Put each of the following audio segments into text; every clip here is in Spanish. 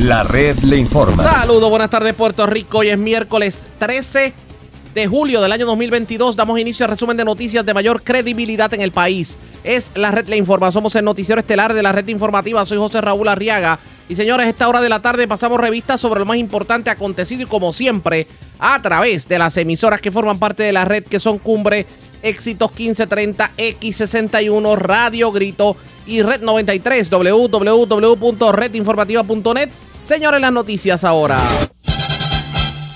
La red le informa. Saludos, buenas tardes Puerto Rico. Hoy es miércoles 13 de julio del año 2022. Damos inicio al resumen de noticias de mayor credibilidad en el país. Es la red le informa. Somos el noticiero estelar de la red informativa. Soy José Raúl Arriaga. Y señores, a esta hora de la tarde pasamos revistas sobre lo más importante acontecido y como siempre a través de las emisoras que forman parte de la red que son Cumbre, Éxitos 1530, X61, Radio Grito y Red 93, www.redinformativa.net. Señores, las noticias ahora.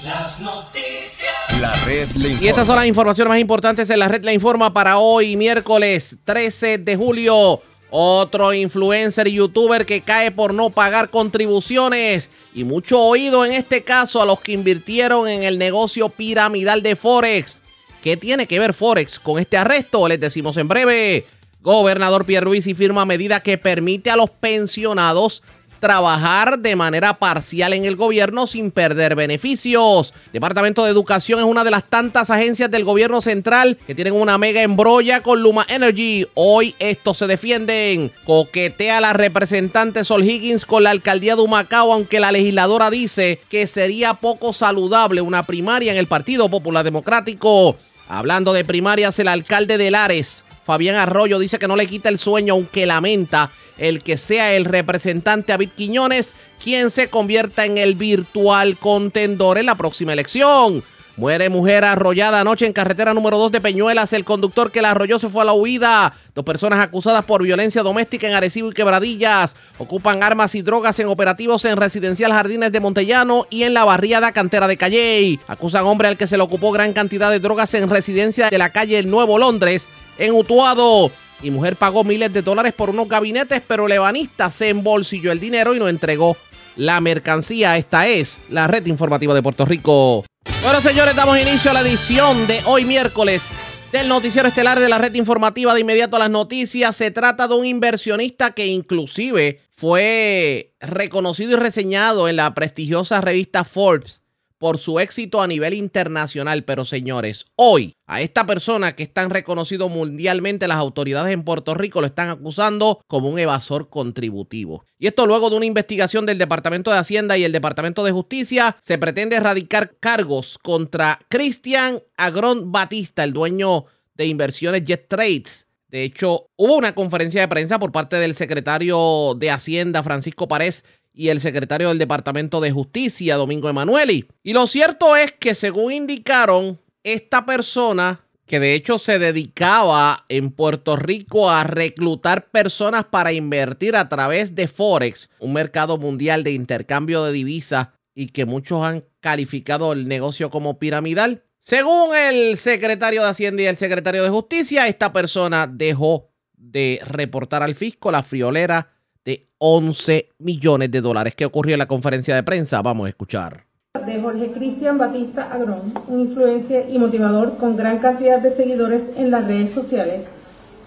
Las noticias. La red le informa. Y estas son las informaciones más importantes en la red La Informa para hoy, miércoles 13 de julio. Otro influencer y youtuber que cae por no pagar contribuciones. Y mucho oído en este caso a los que invirtieron en el negocio piramidal de Forex. ¿Qué tiene que ver Forex con este arresto? Les decimos en breve. Gobernador Pierluisi firma medida que permite a los pensionados trabajar de manera parcial en el gobierno sin perder beneficios. Departamento de Educación es una de las tantas agencias del gobierno central que tienen una mega embrolla con Luma Energy. Hoy estos se defienden. Coquetea la representante Sol Higgins con la alcaldía de Humacao, aunque la legisladora dice que sería poco saludable una primaria en el Partido Popular Democrático. Hablando de primarias, el alcalde de Lares, Fabián Arroyo, dice que no le quita el sueño, aunque lamenta el que sea el representante David Quiñones quien se convierta en el virtual contendor en la próxima elección. Muere mujer arrollada anoche en carretera número 2 de Peñuelas. El conductor que la arrolló se fue a la huida. Dos personas acusadas por violencia doméstica en Arecibo y Quebradillas. Ocupan armas y drogas en operativos en Residencial Jardines de Montellano y en la barriada cantera de Calley. Acusan hombre al que se le ocupó gran cantidad de drogas en residencia de la calle El Nuevo Londres en Utuado. Y mujer pagó miles de dólares por unos gabinetes, pero el ebanista se embolsilló el dinero y no entregó la mercancía. Esta es la red informativa de Puerto Rico. Bueno, señores, damos inicio a la edición de hoy miércoles del noticiero estelar de la red informativa de inmediato a las noticias. Se trata de un inversionista que inclusive fue reconocido y reseñado en la prestigiosa revista Forbes por su éxito a nivel internacional. Pero señores, hoy a esta persona que es tan reconocido mundialmente, las autoridades en Puerto Rico lo están acusando como un evasor contributivo. Y esto luego de una investigación del Departamento de Hacienda y el Departamento de Justicia, se pretende erradicar cargos contra Cristian Agrón Batista, el dueño de inversiones Jet Trades. De hecho, hubo una conferencia de prensa por parte del secretario de Hacienda, Francisco Párez, y el secretario del Departamento de Justicia, Domingo Emanueli. Y lo cierto es que según indicaron, esta persona que de hecho se dedicaba en Puerto Rico a reclutar personas para invertir a través de Forex, un mercado mundial de intercambio de divisas y que muchos han calificado el negocio como piramidal. Según el secretario de Hacienda y el secretario de Justicia, esta persona dejó de reportar al fisco la friolera de 11 millones de dólares. ¿Qué ocurrió en la conferencia de prensa? Vamos a escuchar. de Jorge Cristian Batista Agrón, un influencer y motivador con gran cantidad de seguidores en las redes sociales,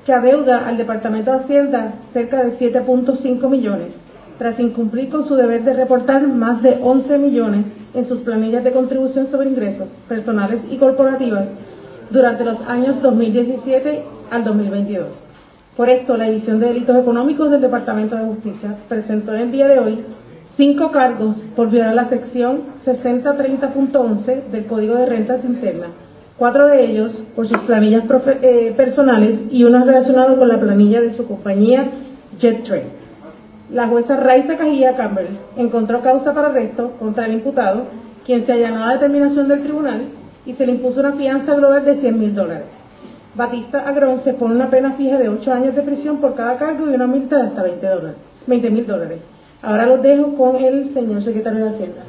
que adeuda al Departamento de Hacienda cerca de 7.5 millones, tras incumplir con su deber de reportar más de 11 millones en sus planillas de contribución sobre ingresos personales y corporativas durante los años 2017 al 2022. Por esto, la División de Delitos Económicos del Departamento de Justicia presentó en el día de hoy cinco cargos por violar la sección 6030.11 del Código de Rentas Internas, cuatro de ellos por sus planillas eh, personales y uno relacionado con la planilla de su compañía JetTrain. La jueza Raiza Cajilla Campbell encontró causa para arresto contra el imputado, quien se allanó a la determinación del tribunal y se le impuso una fianza global de 100 mil dólares. Batista Agrón se pone una pena fija de 8 años de prisión por cada cargo y una multa de hasta 20 dólares, 20 mil dólares. Ahora los dejo con el señor secretario de Hacienda.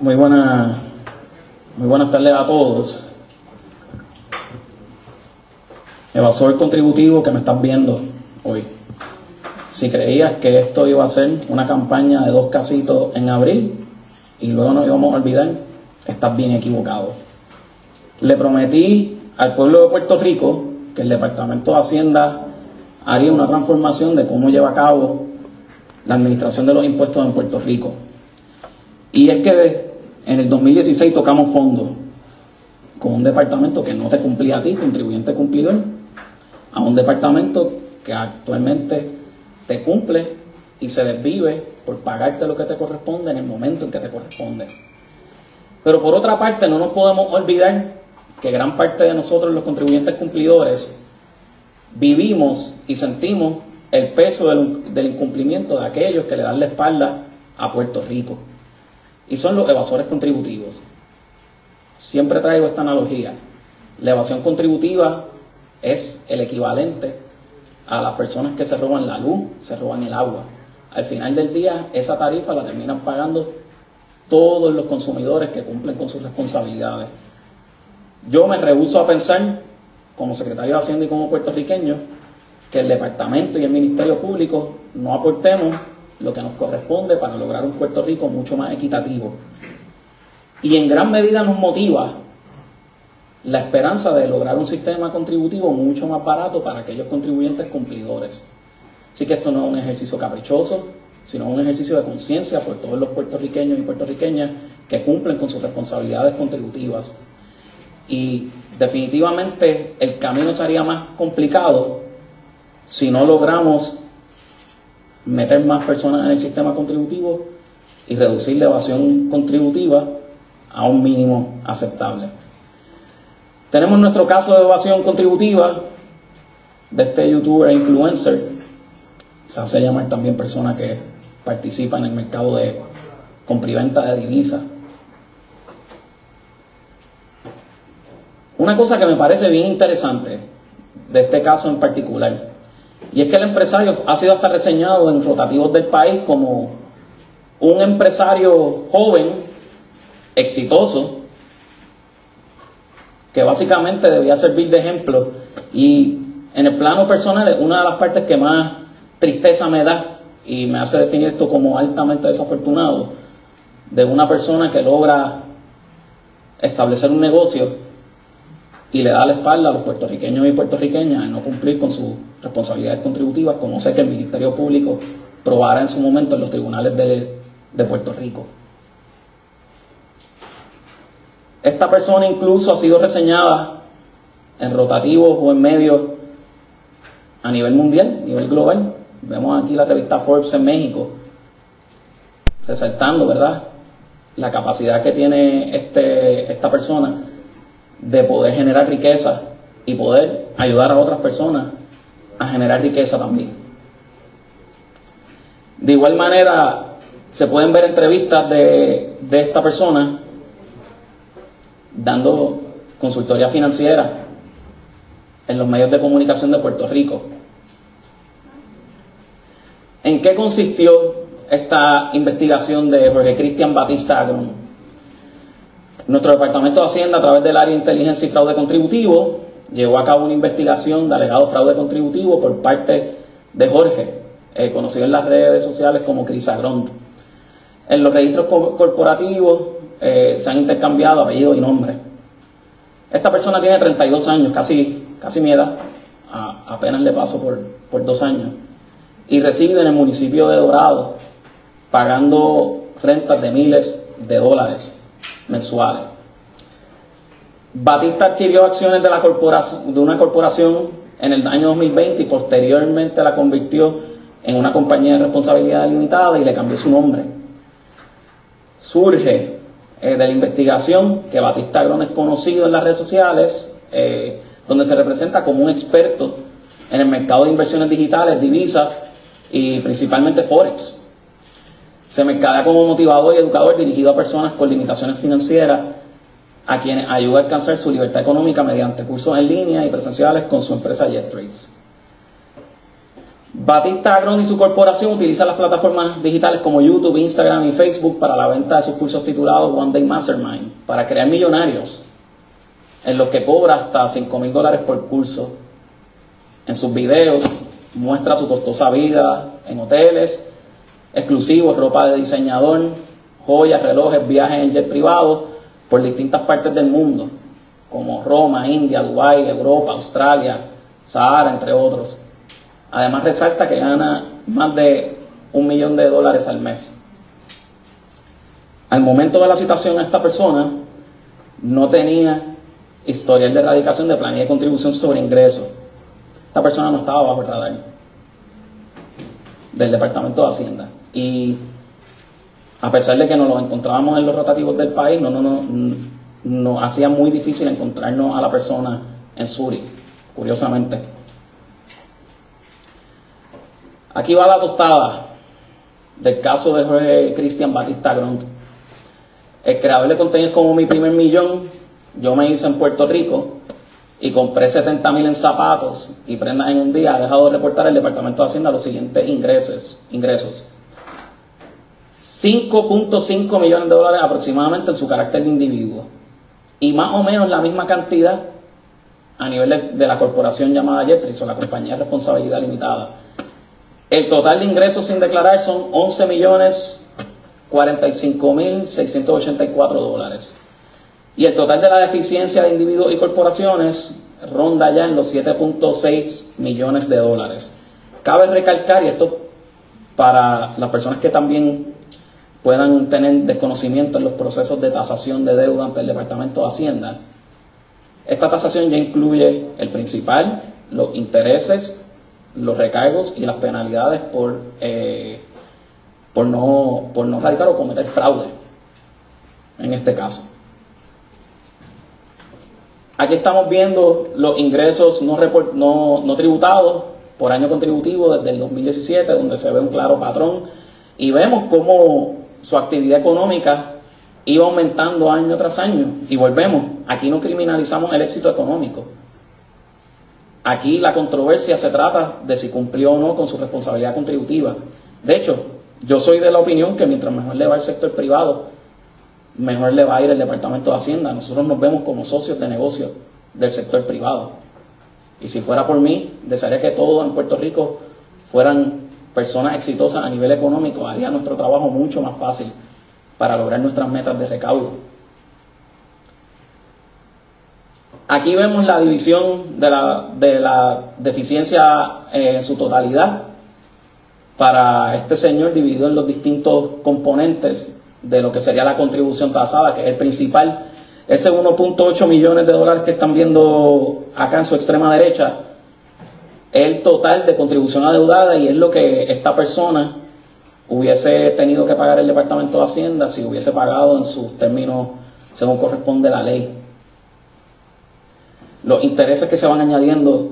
Muy buena, muy buenas tardes a todos. Evasor contributivo que me estás viendo hoy. Si creías que esto iba a ser una campaña de dos casitos en abril y luego nos íbamos a olvidar, estás bien equivocado. Le prometí al pueblo de Puerto Rico que el Departamento de Hacienda haría una transformación de cómo lleva a cabo la administración de los impuestos en Puerto Rico. Y es que en el 2016 tocamos fondo con un departamento que no te cumplía a ti, contribuyente cumplidor, a un departamento que actualmente te cumple y se desvive por pagarte lo que te corresponde en el momento en que te corresponde. Pero por otra parte, no nos podemos olvidar que gran parte de nosotros, los contribuyentes cumplidores, vivimos y sentimos el peso del, incumplimiento de aquellos que le dan la espalda a Puerto Rico. Y son los evasores contributivos. Siempre traigo esta analogía. La evasión contributiva es el equivalente a las personas que se roban la luz, se roban el agua. Al final del día, esa tarifa la terminan pagando todos los consumidores que cumplen con sus responsabilidades. Yo me rehuso a pensar, como secretario de Hacienda y como puertorriqueño, que el departamento y el Ministerio Público no aportemos lo que nos corresponde para lograr un Puerto Rico mucho más equitativo. Y en gran medida nos motiva la esperanza de lograr un sistema contributivo mucho más barato para aquellos contribuyentes cumplidores. Así que esto no es un ejercicio caprichoso, sino un ejercicio de conciencia por todos los puertorriqueños y puertorriqueñas que cumplen con sus responsabilidades contributivas. Y definitivamente el camino sería más complicado si no logramos meter más personas en el sistema contributivo y reducir la evasión contributiva a un mínimo aceptable. Tenemos nuestro caso de evasión contributiva de este youtuber e influencer. Se hace llamar también persona que participa en el mercado de compra-venta de divisas. Una cosa que me parece bien interesante de este caso en particular, y es que el empresario ha sido hasta reseñado en rotativos del país como un empresario joven, exitoso, que básicamente debía servir de ejemplo. Y en el plano personal, una de las partes que más tristeza me da y me hace definir esto como altamente desafortunado, de una persona que logra establecer un negocio y le da la espalda a los puertorriqueños y puertorriqueñas en no cumplir con sus responsabilidades contributivas, como sé que el Ministerio Público probará en su momento en los tribunales de, de Puerto Rico. Esta persona incluso ha sido reseñada en rotativos o en medios a nivel mundial, a nivel global. Vemos aquí la revista Forbes en México, resaltando, ¿verdad?, la capacidad que tiene este, esta persona de poder generar riqueza y poder ayudar a otras personas a generar riqueza también. De igual manera, se pueden ver entrevistas de, de esta persona dando consultoría financiera en los medios de comunicación de Puerto Rico. ¿En qué consistió esta investigación de Jorge Cristian Batista Agron? Nuestro Departamento de Hacienda, a través del área de inteligencia y fraude contributivo, llevó a cabo una investigación de alegado fraude contributivo por parte de Jorge, eh, conocido en las redes sociales como Cris Agrón. En los registros corporativos eh, se han intercambiado apellido y nombre. Esta persona tiene 32 años, casi, casi mi apenas le paso por, por dos años, y reside en el municipio de Dorado, pagando rentas de miles de dólares mensuales. Batista adquirió acciones de, la de una corporación en el año 2020 y posteriormente la convirtió en una compañía de responsabilidad limitada y le cambió su nombre. Surge eh, de la investigación que Batista Agrón es conocido en las redes sociales, eh, donde se representa como un experto en el mercado de inversiones digitales, divisas y principalmente Forex. Se mercadea como motivador y educador dirigido a personas con limitaciones financieras, a quienes ayuda a alcanzar su libertad económica mediante cursos en línea y presenciales con su empresa JetTrades. Batista Agron y su corporación utilizan las plataformas digitales como YouTube, Instagram y Facebook para la venta de sus cursos titulados One Day Mastermind, para crear millonarios, en los que cobra hasta 5 mil dólares por curso. En sus videos muestra su costosa vida en hoteles exclusivos, ropa de diseñador, joyas, relojes, viajes en jet privado por distintas partes del mundo, como Roma, India, Dubái, Europa, Australia, Sahara, entre otros. Además resalta que gana más de un millón de dólares al mes. Al momento de la citación a esta persona, no tenía historial de erradicación de planilla de contribución sobre ingresos. Esta persona no estaba bajo el radar. del Departamento de Hacienda. Y a pesar de que nos los encontrábamos en los rotativos del país, no, no, no, nos hacía muy difícil encontrarnos a la persona en Suri, curiosamente. Aquí va la tostada del caso de Jorge Cristian Batista Gront. El creador de contenido como mi primer millón, yo me hice en Puerto Rico y compré 70 mil en zapatos y prendas en un día, ha dejado de reportar el Departamento de Hacienda los siguientes ingresos. ingresos. 5.5 millones de dólares aproximadamente en su carácter de individuo. Y más o menos la misma cantidad a nivel de, la corporación llamada Jetris o la compañía de responsabilidad limitada. El total de ingresos sin declarar son 11 millones 45 mil 684 dólares. Y el total de la deficiencia de individuos y corporaciones ronda ya en los 7.6 millones de dólares. Cabe recalcar, y esto para las personas que también puedan tener desconocimiento en los procesos de tasación de deuda ante el Departamento de Hacienda, esta tasación ya incluye el principal, los intereses, los recargos y las penalidades por, eh, por, no, por no radicar o cometer fraude, en este caso. Aquí estamos viendo los ingresos no, no, no tributados por año contributivo desde el 2017, donde se ve un claro patrón y vemos cómo su actividad económica iba aumentando año tras año. Y volvemos, aquí no criminalizamos el éxito económico. Aquí la controversia se trata de si cumplió o no con su responsabilidad contributiva. De hecho, yo soy de la opinión que mientras mejor le va el sector privado, mejor le va a ir el Departamento de Hacienda. Nosotros nos vemos como socios de negocio del sector privado. Y si fuera por mí, desearía que todos en Puerto Rico fueran personas exitosas a nivel económico. Haría nuestro trabajo mucho más fácil para lograr nuestras metas de recaudo. Aquí vemos la división de la, de la deficiencia eh, en su totalidad para este señor dividido en los distintos componentes de lo que sería la contribución tasada, que es el principal. Ese 1.8 millones de dólares que están viendo acá en su extrema derecha el total de contribución adeudada y es lo que esta persona hubiese tenido que pagar el Departamento de Hacienda si hubiese pagado en sus términos según corresponde la ley. Los intereses que se van añadiendo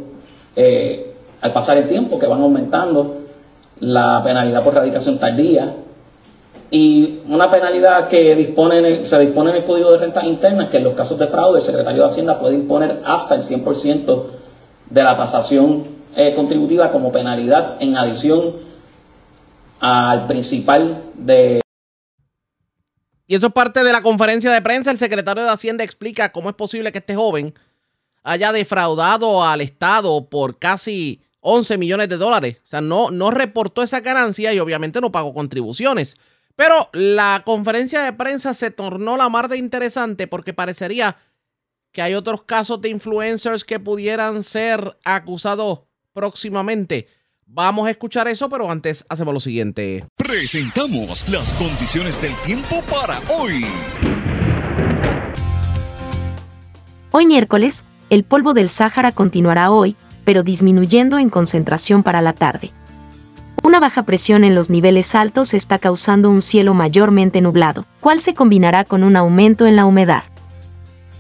eh, al pasar el tiempo, que van aumentando, la penalidad por radicación tardía, y una penalidad que dispone se dispone en el Código de Rentas Internas que en los casos de fraude el secretario de Hacienda puede imponer hasta el 100% de la tasación eh, contributiva como penalidad en adición al principal de... Y eso es parte de la conferencia de prensa. El secretario de Hacienda explica cómo es posible que este joven haya defraudado al Estado por casi 11 millones de dólares. O sea, no, no reportó esa ganancia y obviamente no pagó contribuciones. Pero la conferencia de prensa se tornó la mar de interesante porque parecería que hay otros casos de influencers que pudieran ser acusados próximamente. Vamos a escuchar eso, pero antes hacemos lo siguiente. Presentamos las condiciones del tiempo para hoy. Hoy miércoles, el polvo del Sáhara continuará hoy, pero disminuyendo en concentración para la tarde. Una baja presión en los niveles altos está causando un cielo mayormente nublado, cual se combinará con un aumento en la humedad.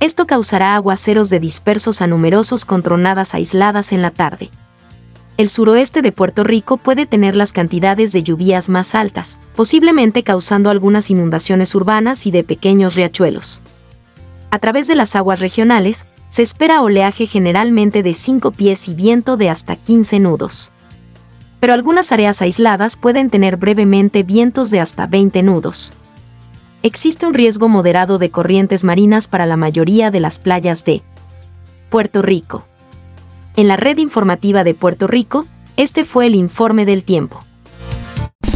Esto causará aguaceros de dispersos a numerosos con tronadas aisladas en la tarde. El suroeste de Puerto Rico puede tener las cantidades de lluvias más altas, posiblemente causando algunas inundaciones urbanas y de pequeños riachuelos. A través de las aguas regionales, se espera oleaje generalmente de 5 pies y viento de hasta 15 nudos pero algunas áreas aisladas pueden tener brevemente vientos de hasta 20 nudos. Existe un riesgo moderado de corrientes marinas para la mayoría de las playas de Puerto Rico. En la red informativa de Puerto Rico, este fue el informe del tiempo.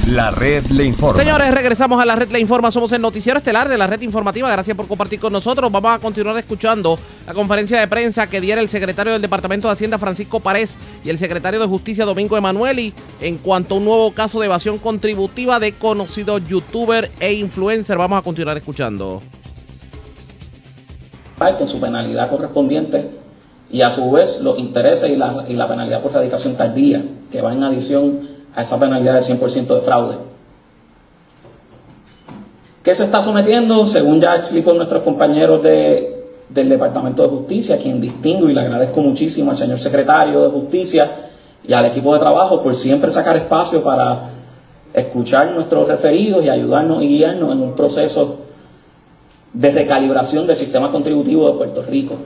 La red le informa. Señores, regresamos a la red le informa. Somos el noticiero estelar de la red informativa. Gracias por compartir con nosotros. Vamos a continuar escuchando la conferencia de prensa que diera el secretario del Departamento de Hacienda, Francisco Párez, y el secretario de Justicia, Domingo Emanueli, en cuanto a un nuevo caso de evasión contributiva de conocido youtuber e influencer. Vamos a continuar escuchando. Con su penalidad correspondiente y a su vez los intereses y la, y la penalidad por radicación tardía, que va en adición a esa penalidad de 100% de fraude. ¿Qué se está sometiendo? Según ya explicó nuestros compañeros de, del Departamento de Justicia, quien distingo y le agradezco muchísimo al señor secretario de Justicia y al equipo de trabajo por siempre sacar espacio para escuchar nuestros referidos y ayudarnos y guiarnos en un proceso de recalibración del sistema contributivo de Puerto Rico.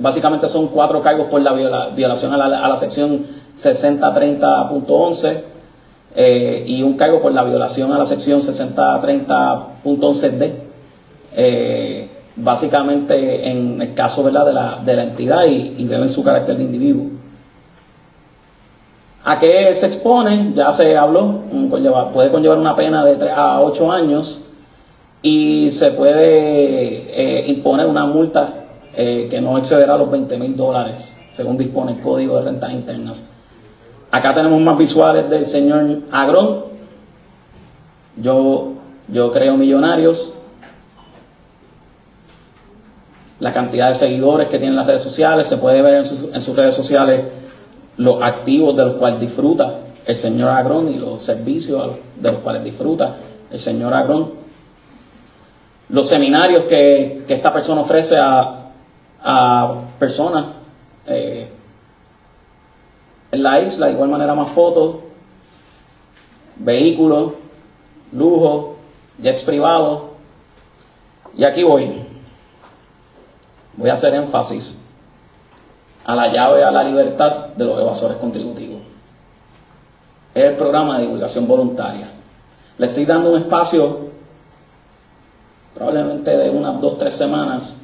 Básicamente son cuatro cargos por la violación a la, sección 6030.11 eh, y un cargo por la violación a la sección 6030.11d, eh, básicamente en el caso. De, la, de la entidad y, y deben su carácter de individuo. ¿A qué se expone? Ya se habló, puede conllevar una pena de 3 a 8 años y se puede eh, imponer una multa que no excederá los 20 mil dólares, según dispone el Código de Rentas Internas. Acá tenemos más visuales del señor Agrón. Yo, yo creo millonarios. La cantidad de seguidores que tienen las redes sociales. Se puede ver en, sus redes sociales los activos de los cuales disfruta el señor Agrón y los servicios de los cuales disfruta el señor Agrón. Los seminarios que, esta persona ofrece a, a personas eh, en la isla, de igual manera más fotos, vehículos, lujo, jets privados. Y aquí voy. Voy a hacer énfasis a la llave a la libertad de los evasores contributivos. Es el programa de divulgación voluntaria. Le estoy dando un espacio, probablemente de unas dos, tres semanas,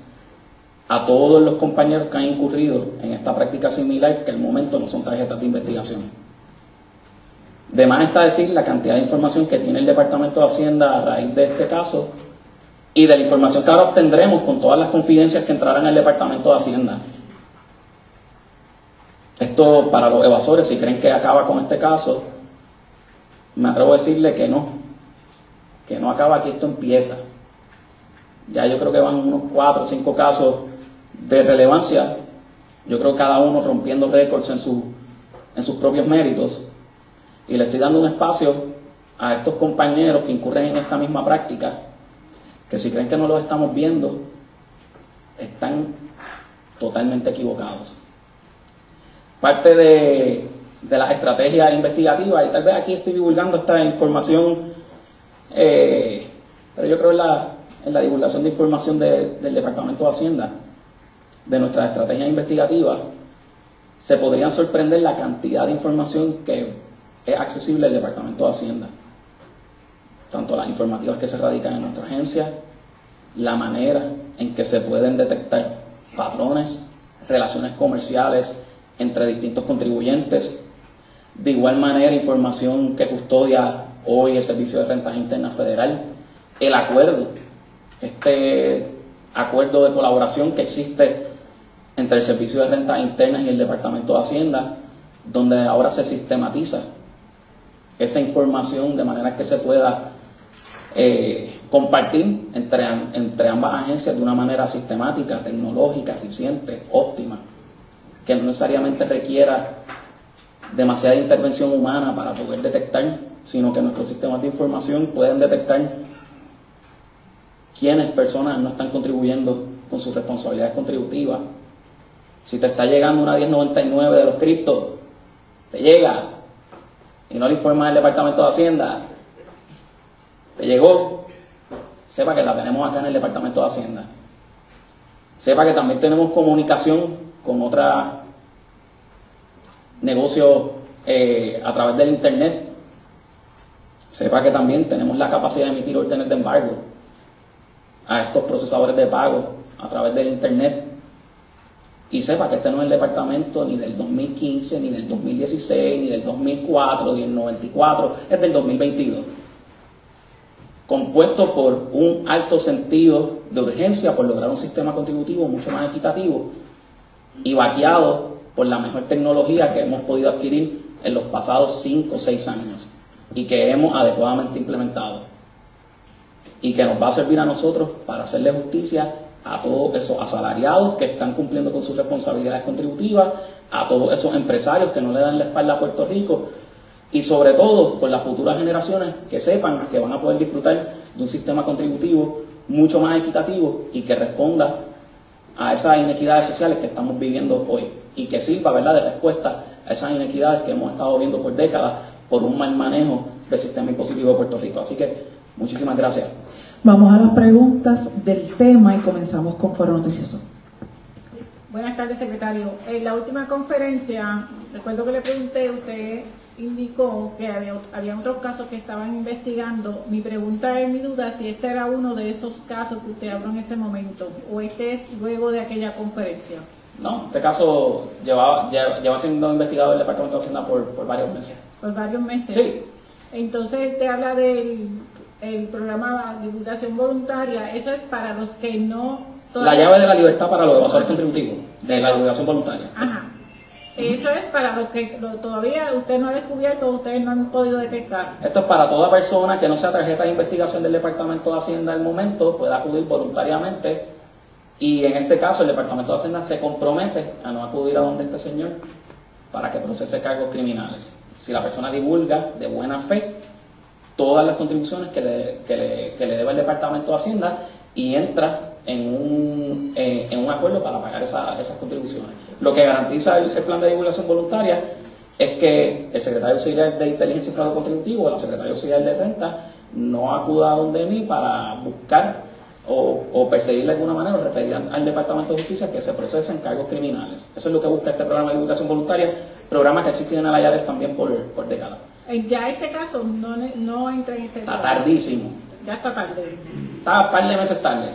a todos los compañeros que han incurrido en esta práctica similar, que el momento no son tarjetas de investigación. De más está decir la cantidad de información que tiene el Departamento de Hacienda a raíz de este caso y de la información que ahora obtendremos con todas las confidencias que entrarán en el Departamento de Hacienda. Esto para los evasores, si creen que acaba con este caso, me atrevo a decirle que no, que no acaba aquí, esto empieza. Ya yo creo que van unos cuatro o cinco casos de relevancia, yo creo cada uno rompiendo récords en, en sus propios méritos. Y le estoy dando un espacio a estos compañeros que incurren en esta misma práctica, que si creen que no lo estamos viendo, están totalmente equivocados. Parte de, de las estrategias investigativas, y tal vez aquí estoy divulgando esta información, eh, pero yo creo en la, en la divulgación de información del Departamento de Hacienda de nuestra estrategia investigativa, se podrían sorprender la cantidad de información que es accesible al Departamento de Hacienda. Tanto las informativas que se radican en nuestra agencia, la manera en que se pueden detectar patrones, relaciones comerciales entre distintos contribuyentes, de igual manera información que custodia hoy el Servicio de Rentas Internas Federal, el acuerdo, este acuerdo de colaboración que existe entre el Servicio de Rentas Internas y el Departamento de Hacienda, donde ahora se sistematiza esa información de manera que se pueda eh, compartir entre, entre ambas agencias de una manera sistemática, tecnológica, eficiente, óptima, que no necesariamente requiera demasiada intervención humana para poder detectar, sino que nuestros sistemas de información pueden detectar quiénes personas no están contribuyendo con sus responsabilidades contributivas si te está llegando una 1099 de los criptos, te llega y no le informa el Departamento de Hacienda, te llegó, sepa que la tenemos acá en el Departamento de Hacienda. Sepa que también tenemos comunicación con otros negocios eh, a través del Internet. Sepa que también tenemos la capacidad de emitir órdenes de embargo a estos procesadores de pago a través del Internet y sepa que este no es el departamento ni del 2015, ni del 2016, ni del 2004, ni del 94, es del 2022. Compuesto por un alto sentido de urgencia por lograr un sistema contributivo mucho más equitativo y vaqueado por la mejor tecnología que hemos podido adquirir en los pasados 5 o 6 años y que hemos adecuadamente implementado y que nos va a servir a nosotros para hacerle justicia a todos esos asalariados que están cumpliendo con sus responsabilidades contributivas, a todos esos empresarios que no le dan la espalda a Puerto Rico y sobre todo con las futuras generaciones que sepan que van a poder disfrutar de un sistema contributivo mucho más equitativo y que responda a esas inequidades sociales que estamos viviendo hoy y que sirva ¿verdad? de respuesta a esas inequidades que hemos estado viendo por décadas por un mal manejo del sistema impositivo de Puerto Rico. Así que muchísimas gracias. Vamos a las preguntas del tema y comenzamos con Foro Noticioso. Buenas tardes, secretario. En la última conferencia, recuerdo que le pregunté, usted indicó que había, había otros casos que estaban investigando. Mi pregunta es, mi duda, si este era uno de esos casos que usted habló en ese momento, o este es luego de aquella conferencia. No, este caso lleva, lleva, siendo investigado el Departamento de Hacienda por, por varios meses. ¿Por varios meses? Sí. Entonces, te habla del el programa de divulgación voluntaria. Eso es para los que no la llave de la libertad para los evasores contributivos, de la divulgación voluntaria. Ajá. Eso es para los que todavía usted no ha descubierto, ustedes no han podido detectar. Esto es para toda persona que no sea tarjeta de investigación del Departamento de Hacienda al momento, pueda acudir voluntariamente. Y en este caso, el Departamento de Hacienda se compromete a no acudir a donde este señor para que procese cargos criminales. Si la persona divulga de buena fe todas las contribuciones que le, que le, que le debe el Departamento de Hacienda y entra en un, en un acuerdo para pagar esas contribuciones. Lo que garantiza el, plan de divulgación voluntaria es que el secretario auxiliar de Inteligencia y Fraude Contributivo o la secretaria auxiliar de Renta no acuda a donde mí para buscar o, o perseguir de alguna manera o referir al Departamento de Justicia que se procesen cargos criminales. Eso es lo que busca este programa de divulgación voluntaria, programa que ha existido en el Ayades también por, por décadas. Ya este caso no, no entra en este Está tardísimo. Ya está tarde. Está un par de meses tarde.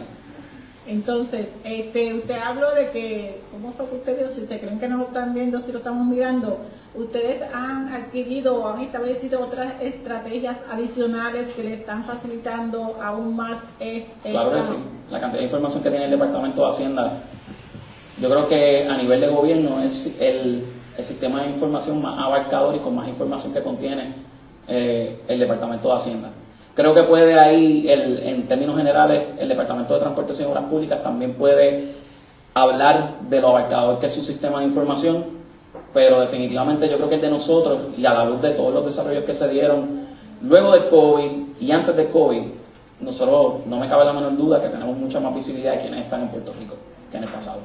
Entonces, este, usted habló de que, ¿cómo fue que usted dijo? Si se creen que no lo están viendo, si lo estamos mirando, ustedes han adquirido o han establecido otras estrategias adicionales que le están facilitando aún más el Claro que sí. La cantidad de información que tiene el Departamento de Hacienda, yo creo que a nivel de gobierno es el, sistema de información más abarcador y con más información que contiene eh, el Departamento de Hacienda. Creo que puede ahí, el, en términos generales, el Departamento de Transportación y Obras Públicas también puede hablar de lo abarcador que es su sistema de información, pero definitivamente yo creo que es de nosotros y a la luz de todos los desarrollos que se dieron luego del COVID y antes del COVID, nosotros no me cabe la menor duda que tenemos mucha más visibilidad de quienes están en Puerto Rico que en el pasado.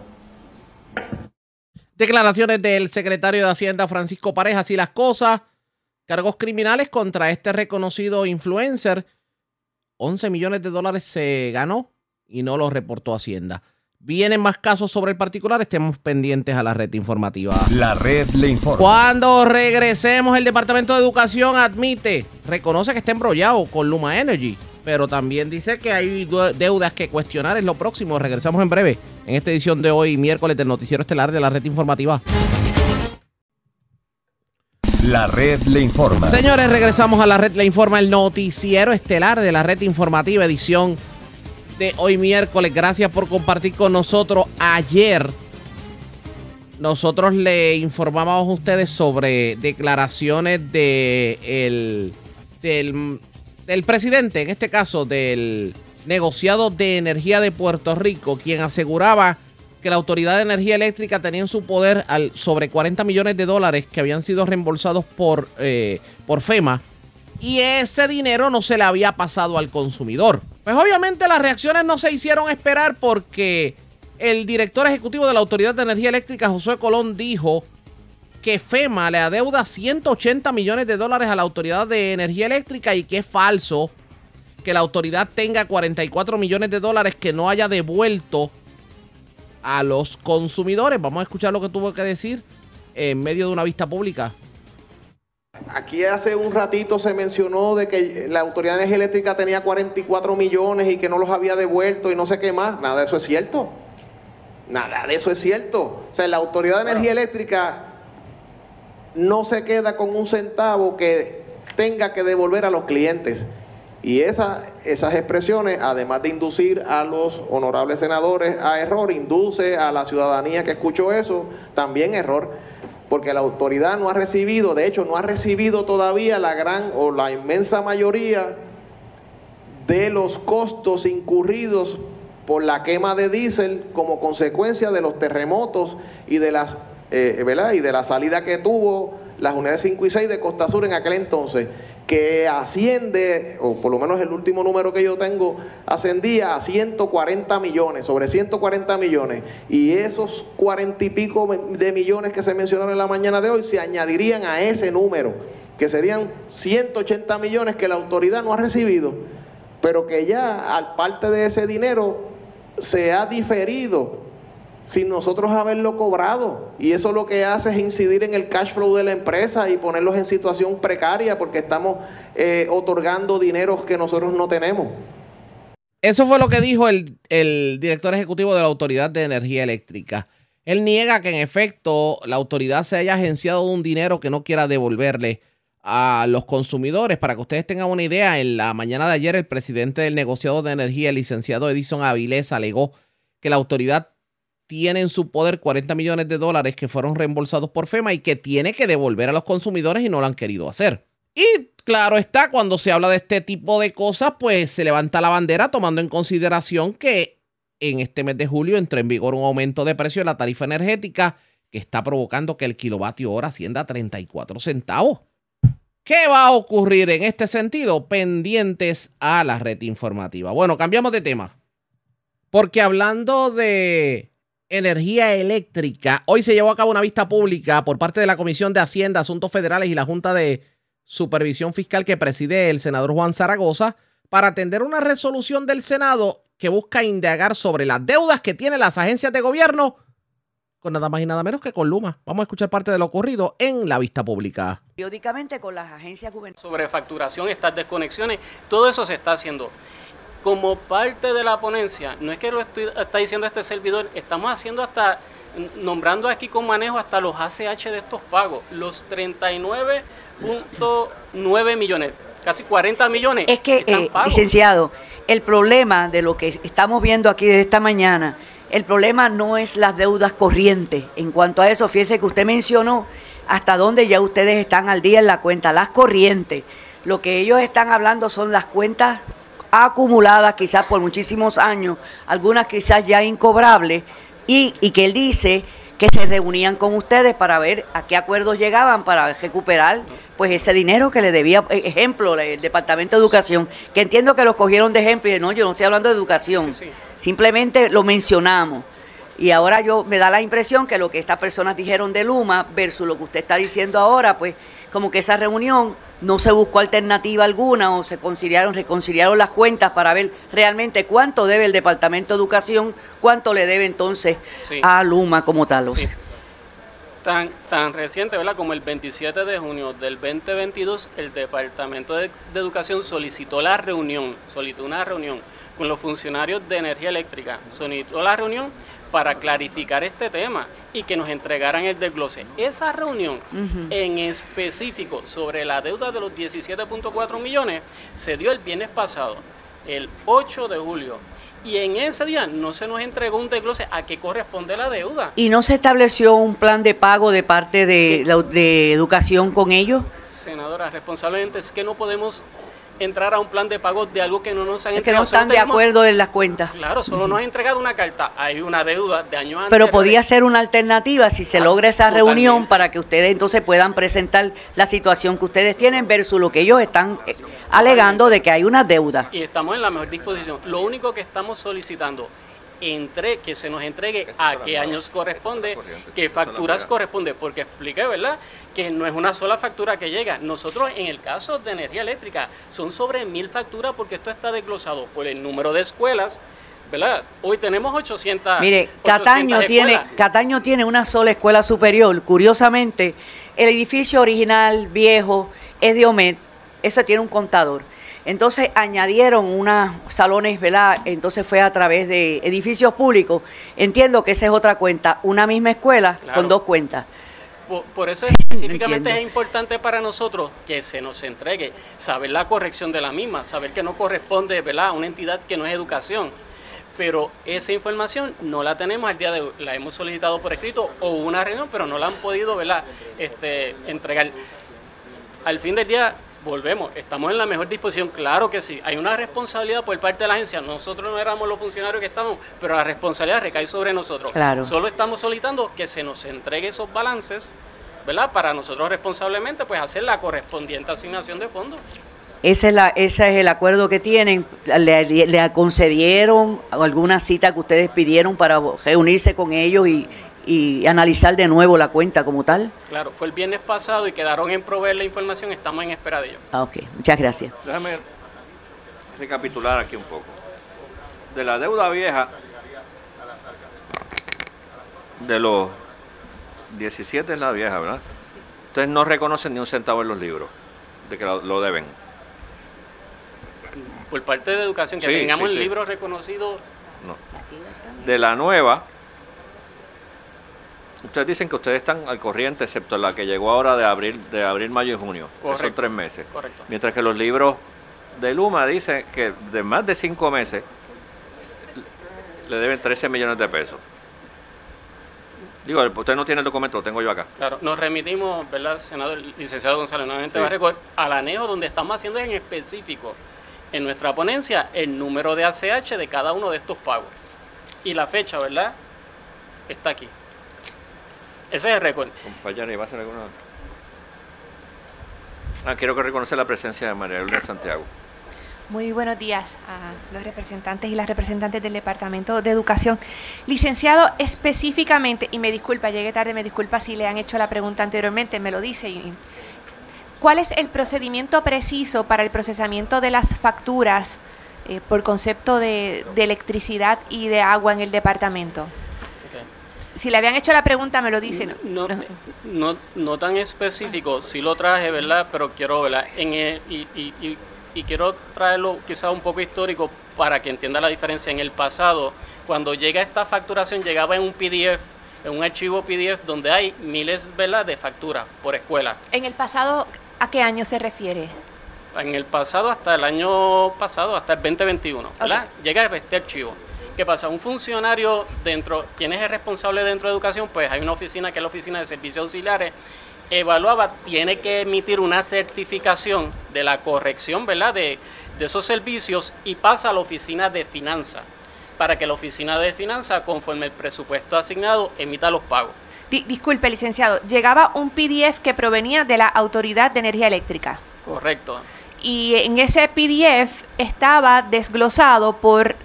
Declaraciones del secretario de Hacienda Francisco Pareja, así las cosas cargos criminales contra este reconocido influencer. 11 millones de dólares se ganó y no lo reportó Hacienda. Vienen más casos sobre el particular, estemos pendientes a la red informativa. La red le informa. Cuando regresemos, el Departamento de Educación admite, reconoce que está embrollado con Luma Energy, pero también dice que hay deudas que cuestionar en lo próximo. Regresamos en breve en esta edición de hoy, miércoles del Noticiero Estelar de la red informativa. La red le informa. Señores, regresamos a la red le informa, el noticiero estelar de la red informativa, edición de hoy miércoles. Gracias por compartir con nosotros. Ayer nosotros le informábamos a ustedes sobre declaraciones de del, del presidente, en este caso del negociado de energía de Puerto Rico, quien aseguraba que la Autoridad de Energía Eléctrica tenía en su poder al, sobre 40 millones de dólares que habían sido reembolsados por, eh, por FEMA y ese dinero no se le había pasado al consumidor. Pues obviamente las reacciones no se hicieron esperar porque el director ejecutivo de la Autoridad de Energía Eléctrica, José Colón, dijo que FEMA le adeuda 180 millones de dólares a la Autoridad de Energía Eléctrica y que es falso que la autoridad tenga 44 millones de dólares que no haya devuelto a los consumidores. Vamos a escuchar lo que tuvo que decir en medio de una vista pública. Aquí hace un ratito se mencionó de que la Autoridad de Energía Eléctrica tenía 44 millones y que no los había devuelto y no sé qué más. Nada de eso es cierto. Nada de eso es cierto. O sea, la Autoridad de Energía Eléctrica no se queda con un centavo que tenga que devolver a los clientes. Y esa, esas expresiones, además de inducir a los honorables senadores a error, induce a la ciudadanía que escuchó eso también error, porque la autoridad no ha recibido, de hecho no ha recibido todavía la gran o la inmensa mayoría de los costos incurridos por la quema de diésel como consecuencia de los terremotos y de las eh, y de la salida que tuvo las unidades 5 y 6 de Costa Sur en aquel entonces, que asciende, o por lo menos el último número que yo tengo, ascendía a 140 millones, sobre 140 millones. Y esos 40 y pico de millones que se mencionaron en la mañana de hoy se añadirían a ese número, que serían 180 millones que la autoridad no ha recibido, pero que ya al parte de ese dinero se ha diferido sin nosotros haberlo cobrado. Y eso lo que hace es incidir en el cash flow de la empresa y ponerlos en situación precaria porque estamos eh, otorgando dineros que nosotros no tenemos. Eso fue lo que dijo el, el, director ejecutivo de la Autoridad de Energía Eléctrica. Él niega que en efecto la autoridad se haya agenciado un dinero que no quiera devolverle a los consumidores. Para que ustedes tengan una idea, en la mañana de ayer el presidente del negociado de energía, el licenciado Edison Avilés, alegó que la autoridad tiene en su poder 40 millones de dólares que fueron reembolsados por FEMA y que tiene que devolver a los consumidores y no lo han querido hacer. Y claro está, cuando se habla de este tipo de cosas, pues se levanta la bandera tomando en consideración que en este mes de julio entró en vigor un aumento de precio de la tarifa energética que está provocando que el kilovatio hora ascienda a 34 centavos. ¿Qué va a ocurrir en este sentido? Pendientes a la red informativa. Bueno, cambiamos de tema. Porque hablando de energía eléctrica. Hoy se llevó a cabo una vista pública por parte de la Comisión de Hacienda, Asuntos Federales y la Junta de Supervisión Fiscal que preside el senador Juan Zaragoza para atender una resolución del Senado que busca indagar sobre las deudas que tienen las agencias de gobierno con nada más y nada menos que con Luma. Vamos a escuchar parte de lo ocurrido en la vista pública. Periódicamente con las agencias gubernamentales. Sobre facturación, estas desconexiones, todo eso se está haciendo como parte de la ponencia, no es que lo está diciendo este servidor, estamos haciendo hasta, nombrando aquí con manejo hasta los ACH de estos pagos, los 39.9 millones, casi 40 millones. Es que, eh, licenciado, el problema de lo que estamos viendo aquí de esta mañana, el problema no es las deudas corrientes. En cuanto a eso, fíjese que usted mencionó hasta dónde ya ustedes están al día en la cuenta, las corrientes. Lo que ellos están hablando son las cuentas acumuladas quizás por muchísimos años, algunas quizás ya incobrables, y, y que él dice que se reunían con ustedes para ver a qué acuerdos llegaban para recuperar pues ese dinero que le debía, e, ejemplo, el Departamento de Educación, que entiendo que los cogieron de ejemplo y no, yo no estoy hablando de educación, simplemente lo mencionamos. Y ahora yo me da la impresión que lo que estas personas dijeron de Luma versus lo que usted está diciendo ahora, pues como que esa reunión no se buscó alternativa alguna o se conciliaron, reconciliaron las cuentas para ver realmente cuánto debe el Departamento de Educación, cuánto le debe entonces a Luma como tal. Tan, tan reciente, ¿verdad? Como el 27 de junio del 2022, el Departamento de, de Educación solicitó la reunión, solicitó una reunión con los funcionarios de energía eléctrica, solicitó la reunión para clarificar este tema y que nos entregaran el desglose. Esa reunión en específico sobre la deuda de los 17.4 millones se dio el viernes pasado, el 8 de julio. Y en ese día no se nos entregó un desglose a qué corresponde la deuda. ¿Y no se estableció un plan de pago de parte de, la, de educación con ellos? Senadora, responsablemente es que no podemos entrar a un plan de pago de algo que no nos han es entregado. que no están de acuerdo en las cuentas. Claro, solo nos han entregado una carta. Hay una deuda de años antes. Pero podría ser una alternativa si se ah, logra esa reunión para que ustedes entonces puedan presentar la situación que ustedes tienen versus lo que ellos están eh, alegando de que hay una deuda. Y estamos en la mejor disposición. Lo único que estamos solicitando entre, que se nos entregue a qué años corresponde, qué facturas corresponde, porque expliqué, ¿verdad? Que no es una sola factura que llega. Nosotros, en el caso de energía eléctrica, son sobre mil facturas porque esto está desglosado por el número de escuelas, ¿verdad? Hoy tenemos 800. Mire, Cataño tiene, Cataño tiene una sola escuela superior. Curiosamente, el edificio original, viejo, es de OMED. Eso tiene un contador. Entonces añadieron unos salones, ¿verdad? Entonces fue a través de edificios públicos. Entiendo que esa es otra cuenta, una misma escuela con dos cuentas. Por, eso específicamente es importante para nosotros que se nos entregue, saber la corrección de la misma, saber que no corresponde ¿verdad? a una entidad que no es educación. Pero esa información no la tenemos al día de hoy. La hemos solicitado por escrito o una reunión, pero no la han podido ¿verdad? Este, entregar. Al fin del día, volvemos, estamos en la mejor disposición, claro que sí, hay una responsabilidad por parte de la agencia, nosotros no éramos los funcionarios que estamos, pero la responsabilidad recae sobre nosotros. Claro. Solo estamos solicitando que se nos entregue esos balances ¿verdad? Para nosotros responsablemente, pues hacer la correspondiente asignación de fondos. Ese es, la, ese es el acuerdo que tienen. ¿Le, le concedieron alguna cita que ustedes pidieron para reunirse con ellos y, y analizar de nuevo la cuenta como tal? Claro, fue el viernes pasado y quedaron en proveer la información, estamos en espera de ello. Ah, ok, muchas gracias. Déjame recapitular aquí un poco. De la deuda vieja, de los 17 es la vieja, ¿verdad? Ustedes no reconocen ni un centavo en los libros de que lo, lo deben. Por parte de educación, que Sí, tengamos sí, el libro reconocido, No. De la nueva, ustedes dicen que ustedes están al corriente, excepto la que llegó ahora de abril, de abril, mayo y junio, que son Correcto. tres meses. Correcto. Mientras que los libros de Luma dicen que de más de cinco meses le deben 13 millones de pesos. Digo, usted no tiene el documento, lo tengo yo acá. claro, nos remitimos, ¿verdad, senador licenciado González? Nuevamente Sí. va a recordar al anejo donde estamos haciendo en específico en nuestra ponencia el número de ACH de cada uno de estos pagos. Y la fecha, ¿verdad? Está aquí. Ese es el récord. Compañera, ¿iba a hacer alguna? Ah, quiero que reconocer la presencia de María Eugenia Santiago. Muy buenos días a los representantes y las representantes del Departamento de Educación. Licenciado, específicamente, y me disculpa, llegué tarde, me disculpa si le han hecho la pregunta anteriormente, me lo dice. y- ¿Cuál es el procedimiento preciso para el procesamiento de las facturas eh, por concepto de, de electricidad y de agua en el departamento? Si le habían hecho la pregunta, me lo dice. ¿no? No, no, no tan específico, sí lo traje, ¿verdad? Pero quiero, ¿verdad? En el- y, y- y- y quiero traerlo quizás un poco histórico para que entienda la diferencia. En el pasado, cuando llega esta facturación, llegaba en un PDF, en un archivo PDF donde hay miles, ¿verdad? De facturas por escuela. En el pasado, ¿a qué año se refiere? En el pasado, hasta el año pasado, hasta el 2021, ¿verdad? Llega este archivo. ¿Qué pasa? Un funcionario dentro, ¿quién es el responsable dentro de educación? Pues hay una oficina que es la oficina de servicios auxiliares. Evaluaba, tiene que emitir una certificación de la corrección, ¿verdad? De, de esos servicios y pasa a la oficina de finanzas para que la oficina de finanzas, conforme el presupuesto asignado, emita los pagos. Di- disculpe, licenciado, llegaba un PDF que provenía de la Autoridad de Energía Eléctrica. Correcto. Y en ese PDF estaba desglosado por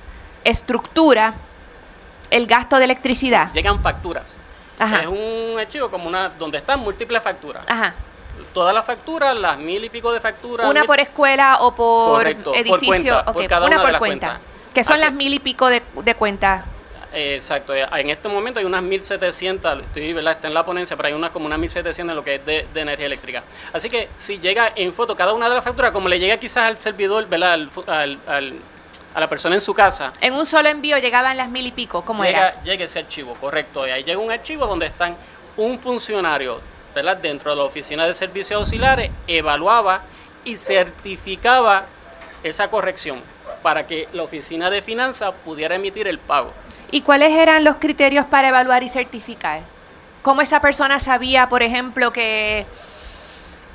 estructura el gasto de electricidad. Llegan facturas. Ajá. Es un archivo como una donde están múltiples facturas. Ajá. Todas las facturas, las mil y pico de facturas. Una mil- por escuela o por Correcto, por edificio. cuenta, por cada una una de por las cuenta. cuentas. Que son Así- las mil y pico de, de cuentas. Exacto, eh, en este momento hay unas 1700, estoy, ¿verdad? está en la ponencia, pero hay unas como unas 1700 en lo que es de, de energía eléctrica. Así que si llega en foto cada una de las facturas, como le llega quizás al servidor, ¿verdad? Al fu- al- al- a la persona en su casa, En un solo envío llegaban las mil y pico. ¿Cómo llega, era? llega ese archivo, correcto. Y ahí llega un archivo donde están un funcionario, ¿verdad? Dentro de la oficina de servicios auxiliares, evaluaba y certificaba esa corrección para que la oficina de finanzas pudiera emitir el pago. ¿Y cuáles eran los criterios para evaluar y certificar? ¿Cómo esa persona sabía, por ejemplo, que,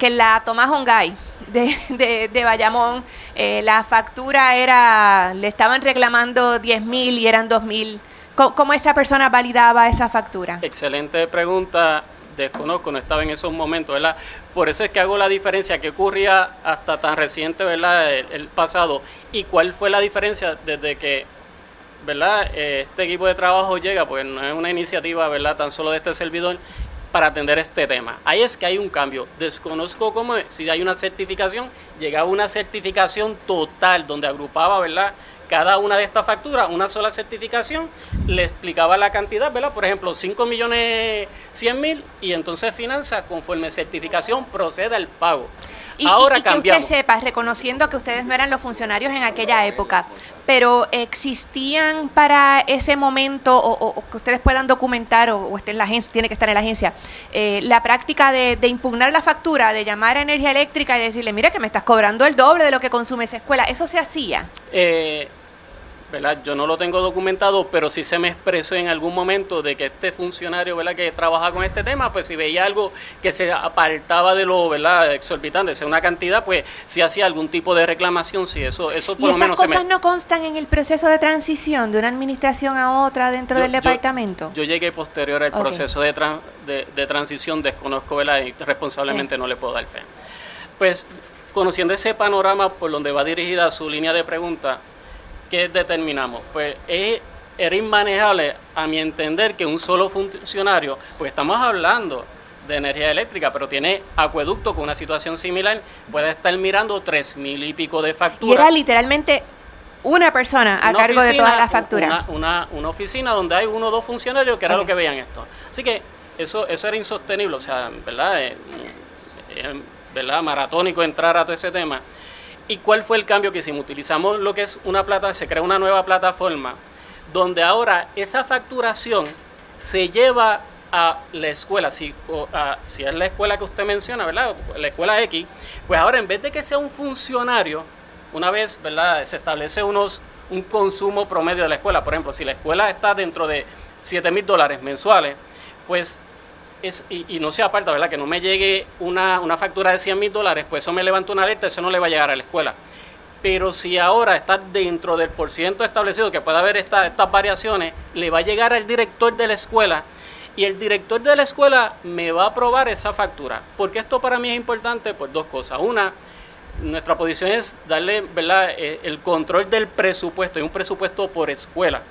que la Tomás Hongay de, de, de Bayamón, eh, la factura era, le estaban reclamando 10 mil y eran 2 mil? ¿Cómo, esa persona validaba esa factura? Excelente pregunta. Desconozco, no estaba en esos momentos, ¿verdad? Por eso es que hago la diferencia que ocurría hasta tan reciente, ¿verdad? El, el pasado. ¿Y cuál fue la diferencia desde que, ¿verdad? Eh, este equipo de trabajo llega, pues no es una iniciativa, ¿verdad? Tan solo de este servidor para atender este tema. Ahí es que hay un cambio. Desconozco cómo es. Si hay una certificación, llegaba una certificación total donde agrupaba, ¿verdad? Cada una de estas facturas, una sola certificación, le explicaba la cantidad, ¿verdad? Por ejemplo, 5 millones 100 mil y entonces finanzas, conforme certificación, procede al pago. Y, Ahora y- y que usted sepa, reconociendo que ustedes no eran los funcionarios en aquella época, pero existían para ese momento, o, o- o que ustedes puedan documentar, o, o esté en la agencia, tiene que estar en la agencia, eh, la práctica de, de impugnar la factura, de llamar a energía eléctrica y decirle, mira que me estás cobrando el doble de lo que consume esa escuela, ¿eso se hacía? Eh, ¿verdad? Yo no lo tengo documentado, pero sí se me expresó en algún momento de que este funcionario, ¿verdad? Que trabaja con este tema, pues si veía algo que se apartaba de lo, ¿verdad? Exorbitante, sea una cantidad, pues si hacía algún tipo de reclamación, sí, eso, eso por ¿Y lo esas menos se cosas me... no constan en el proceso de transición de una administración a otra dentro Yo- del departamento? Yo llegué posterior al proceso de, tran- de, de transición, desconozco, ¿verdad? Y responsablemente no le puedo dar fe. Pues, conociendo ese panorama por donde va dirigida su línea de pregunta, ¿qué determinamos? Pues es, era inmanejable, a mi entender, que un solo funcionario, pues estamos hablando de energía eléctrica, pero tiene acueducto con una situación similar, puede estar mirando tres mil y pico de Y facturas. era literalmente una persona a Una cargo de todas las facturas. Una, una, una oficina donde hay uno o dos funcionarios que era Ok. lo que veían esto. Así que eso, eso era insostenible, o sea, ¿verdad? Eh, eh, ¿verdad? Maratónico entrar a todo ese tema. ¿Y cuál fue el cambio que hicimos? Utilizamos lo que es una plata, se crea una nueva plataforma donde ahora esa facturación se lleva a la escuela, si, si es la escuela que usted menciona, ¿verdad? La escuela X, pues ahora en vez de que sea un funcionario, una vez, ¿verdad? Se establece unos, un consumo promedio de la escuela, por ejemplo, si la escuela está dentro de 7 mil dólares mensuales, pues es, y, y no se aparta, ¿verdad? Que no me llegue una, una factura de 100 mil dólares, pues eso me levanta una alerta, eso no le va a llegar a la escuela. Pero si ahora está dentro del porciento establecido, que puede haber esta- estas variaciones, le va a llegar al director de la escuela y el director de la escuela me va a aprobar esa factura. Porque esto para mí es importante por dos cosas. Una, nuestra posición es darle ¿verdad? Eh, el control del presupuesto, hay un presupuesto por escuela.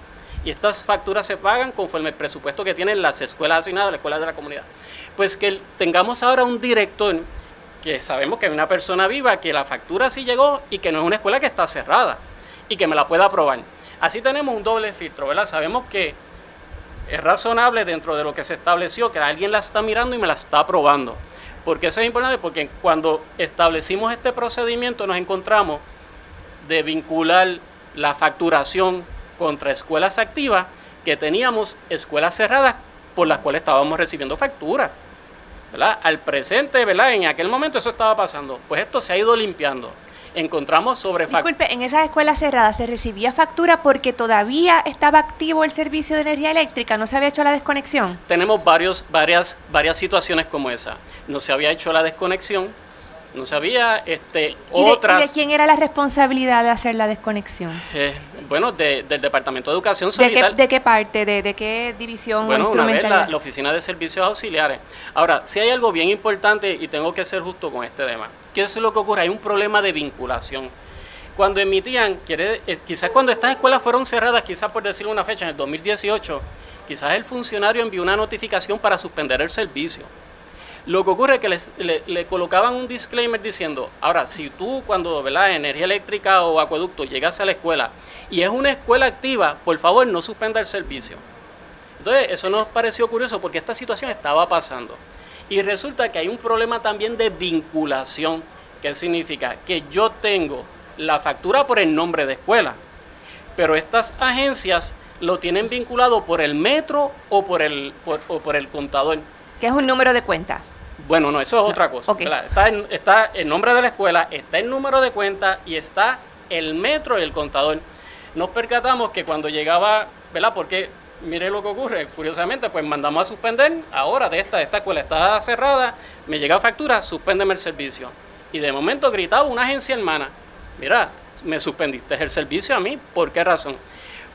Y estas facturas se pagan conforme el presupuesto que tienen las escuelas asignadas, las escuelas de la comunidad. Pues que tengamos ahora un director que sabemos que es una persona viva, que la factura sí llegó y que no es una escuela que está cerrada y que me la pueda aprobar. Así tenemos un doble filtro, ¿verdad? Sabemos que es razonable dentro de lo que se estableció que alguien la está mirando y me la está aprobando. Porque eso es importante, porque cuando establecimos este procedimiento nos encontramos de vincular la facturación contra escuelas activas que teníamos escuelas cerradas por las cuales estábamos recibiendo facturas. ¿verdad? Al presente, ¿verdad? En aquel momento eso estaba pasando. Pues esto se ha ido limpiando. Encontramos sobre Disculpe, en esas escuelas cerradas se recibía factura porque todavía estaba activo el servicio de energía eléctrica, no se había hecho la desconexión. tenemos varios, varias, varias situaciones como esa. No se había hecho la desconexión, no se había este, ¿Y de, y de otras, quién era la responsabilidad de hacer la desconexión? eh, bueno, de- del Departamento de Educación ¿De qué, Solidaria. de qué parte? ¿De, de qué división Bueno, una vez instrumentalidad? la, la Oficina de Servicios Auxiliares. Ahora, si hay algo bien importante y tengo que ser justo con este tema, ¿qué es lo que ocurre? Hay un problema de vinculación. Cuando emitían, quiere, eh, quizás cuando estas escuelas fueron cerradas, quizás por decirle una fecha, en el 2018, quizás el funcionario envió una notificación para suspender el servicio. Lo que ocurre es que les- le, colocaban un disclaimer diciendo, ahora, si tú cuando, ¿verdad?, energía eléctrica o acueducto llegas a la escuela y es una escuela activa, por favor no suspenda el servicio. Entonces, eso nos pareció curioso porque esta situación estaba pasando. Y resulta que hay un problema también de vinculación. ¿Qué significa? Que yo tengo la factura por el nombre de escuela, pero estas agencias lo tienen vinculado por el metro o por el, o por el contador. Que es un número de cuenta. Bueno, no, eso es otra cosa. Está, en- está el nombre de la escuela, está el número de cuenta y está el metro y el contador. Nos percatamos que cuando llegaba, ¿verdad? Porque mire lo que ocurre, curiosamente, pues mandamos a suspender, ahora de esta, esta escuela está cerrada, me llega factura, suspéndeme el servicio. Y de momento gritaba una agencia hermana, mira, me suspendiste el servicio a mí, ¿por qué razón?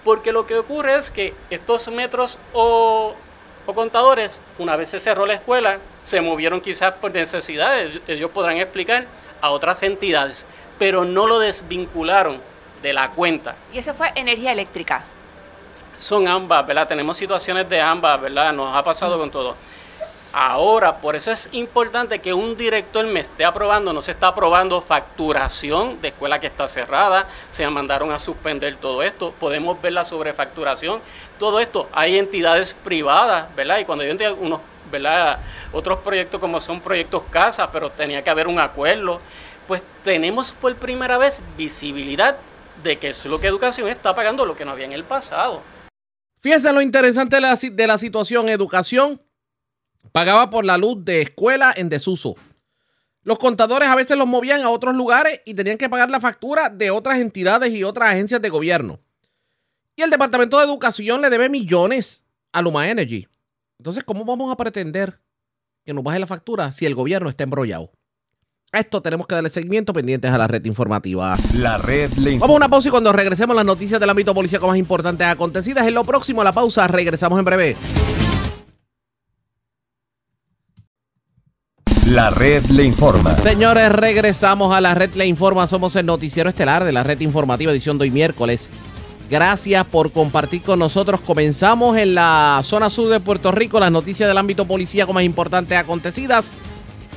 Porque lo que ocurre es que estos metros o, o contadores, una vez se cerró la escuela, se movieron quizás por necesidades, ellos podrán explicar, a otras entidades, pero no lo desvincularon de la cuenta. Y eso fue energía eléctrica. Son ambas, ¿verdad? Tenemos situaciones de ambas, ¿verdad? Nos ha pasado con todo. Ahora, por eso es importante que un director me esté aprobando, no se está aprobando facturación de escuela que está cerrada, se mandaron a suspender todo esto, podemos ver la sobrefacturación, todo esto, hay entidades privadas, ¿verdad? Y cuando yo entiendo unos, ¿verdad? Otros proyectos como son proyectos casas, pero tenía que haber un acuerdo, pues tenemos por primera vez visibilidad de que es lo que educación está pagando lo que no había en el pasado. Fíjense lo interesante de la, de la situación. Educación pagaba por la luz de escuela en desuso. Los contadores a veces los movían a otros lugares y tenían que pagar la factura de otras entidades y otras agencias de gobierno. Y el Departamento de Educación le debe millones a Luma Energy. Entonces, ¿cómo vamos a pretender que nos baje la factura si el gobierno está embrollado? A esto tenemos que darle seguimiento pendientes a la red informativa. La red le informa. Vamos a una pausa y cuando regresemos las noticias del ámbito policíaco más importantes acontecidas en lo próximo a la pausa, regresamos en breve. La red le informa. Señores, regresamos a la red Le Informa. Somos el noticiero estelar de la red informativa edición de hoy miércoles. Gracias por compartir con nosotros. Comenzamos en la zona sur de Puerto Rico las noticias del ámbito policíaco más importantes acontecidas.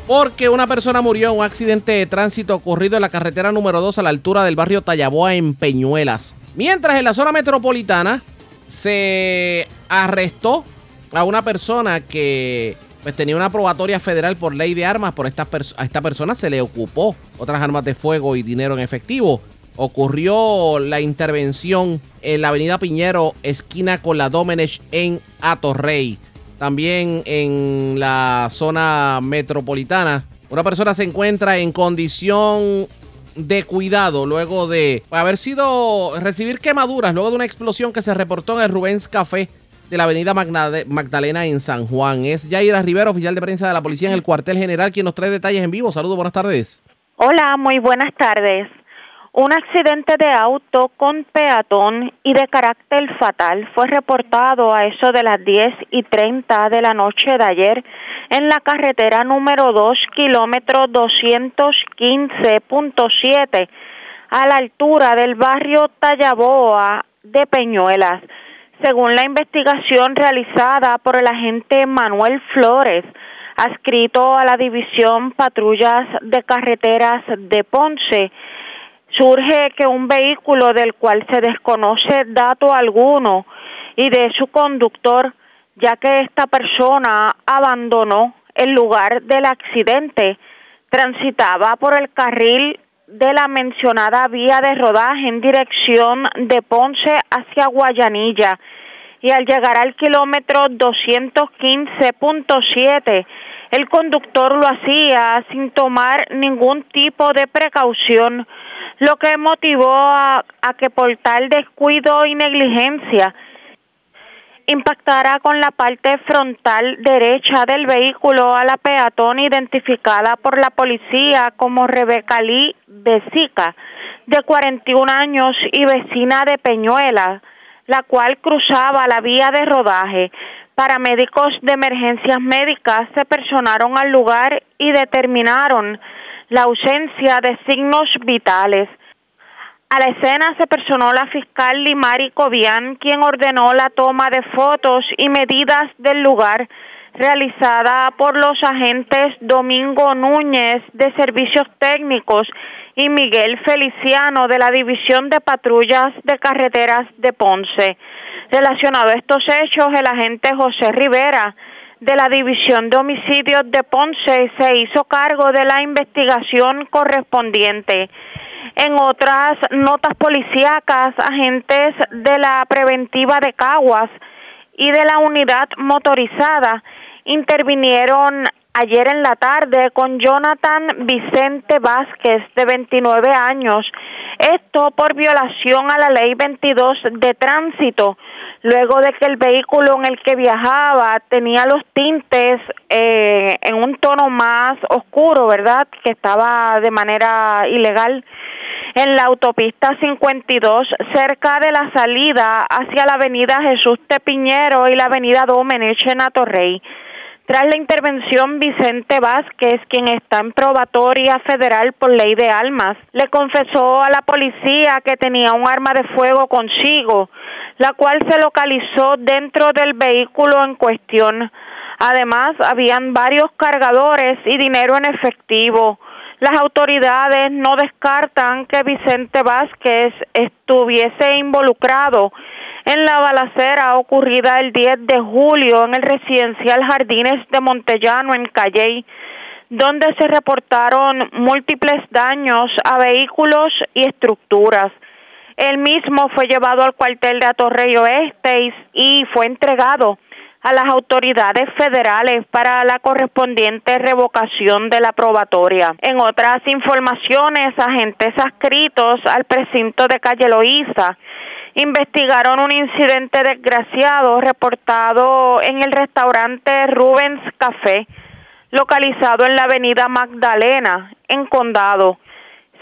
Porque una persona murió en un accidente de tránsito ocurrido en la carretera número 2 a la altura del barrio Tallaboa en Peñuelas. Mientras en la zona metropolitana se arrestó a una persona que pues tenía una probatoria federal por ley de armas. Por esta a esta persona se le ocupó otras armas de fuego y dinero en efectivo. Ocurrió la intervención en la avenida Piñero, esquina con la Domenech en Atorrey. También en la zona metropolitana. Una persona se encuentra en condición de cuidado luego de haber sido recibir quemaduras luego de una explosión que se reportó en el Rubens Café de la avenida Magdalena en San Juan. Es Yaira Rivera, oficial de prensa de la policía en el cuartel general, quien nos trae detalles en vivo. Saludos, buenas tardes. Hola, muy buenas tardes. Un accidente de auto con peatón y de carácter fatal fue reportado a eso de las 10 y 30 de la noche de ayer en la carretera número 2, kilómetro 215.7, a la altura del barrio Tallaboa de Peñuelas. Según la investigación realizada por el agente Manuel Flores, adscrito a la División Patrullas de Carreteras de Ponce, surge que un vehículo del cual se desconoce dato alguno y de su conductor, ya que esta persona abandonó el lugar del accidente, transitaba por el carril de la mencionada vía de rodaje en dirección de Ponce hacia Guayanilla y al llegar al kilómetro 215.7 el conductor lo hacía sin tomar ningún tipo de precaución lo que motivó a, que por tal descuido y negligencia impactara con la parte frontal derecha del vehículo a la peatón identificada por la policía como Rebeca Lee Besica, de 41 años y vecina de Peñuela, la cual cruzaba la vía de rodaje. Paramédicos de emergencias médicas se personaron al lugar y determinaron la ausencia de signos vitales. A la escena se personó la fiscal Limari Cobian, quien ordenó la toma de fotos y medidas del lugar realizada por los agentes Domingo Núñez de Servicios Técnicos y Miguel Feliciano de la División de Patrullas de Carreteras de Ponce. Relacionado a estos hechos, el agente José Rivera de la División de Homicidios de Ponce se hizo cargo de la investigación correspondiente. En otras notas policíacas, agentes de la preventiva de Caguas y de la unidad motorizada intervinieron ayer en la tarde con Jonathan Vicente Vázquez, de 29 años. Esto por violación a la ley 22 de tránsito, luego de que el vehículo en el que viajaba tenía los tintes eh, en un tono más oscuro, ¿verdad? Que estaba de manera ilegal en la autopista 52 cerca de la salida hacia la avenida Jesús Tepiñero y la avenida Domenech en Atorrey. Tras la intervención, Vicente Vázquez, quien está en probatoria federal por ley de armas, le confesó a la policía que tenía un arma de fuego consigo, la cual se localizó dentro del vehículo en cuestión. Además, habían varios cargadores y dinero en efectivo. Las autoridades no descartan que Vicente Vázquez estuviese involucrado en la balacera ocurrida el 10 de julio en el residencial Jardines de Montellano en Calley, donde se reportaron múltiples daños a vehículos y estructuras. El mismo fue llevado al cuartel de Atorrey Oeste y fue entregado a las autoridades federales para la correspondiente revocación de la probatoria. En otras informaciones, agentes adscritos al precinto de Calle Loíza investigaron un incidente desgraciado reportado en el restaurante Rubens Café, localizado en la avenida Magdalena, en Condado.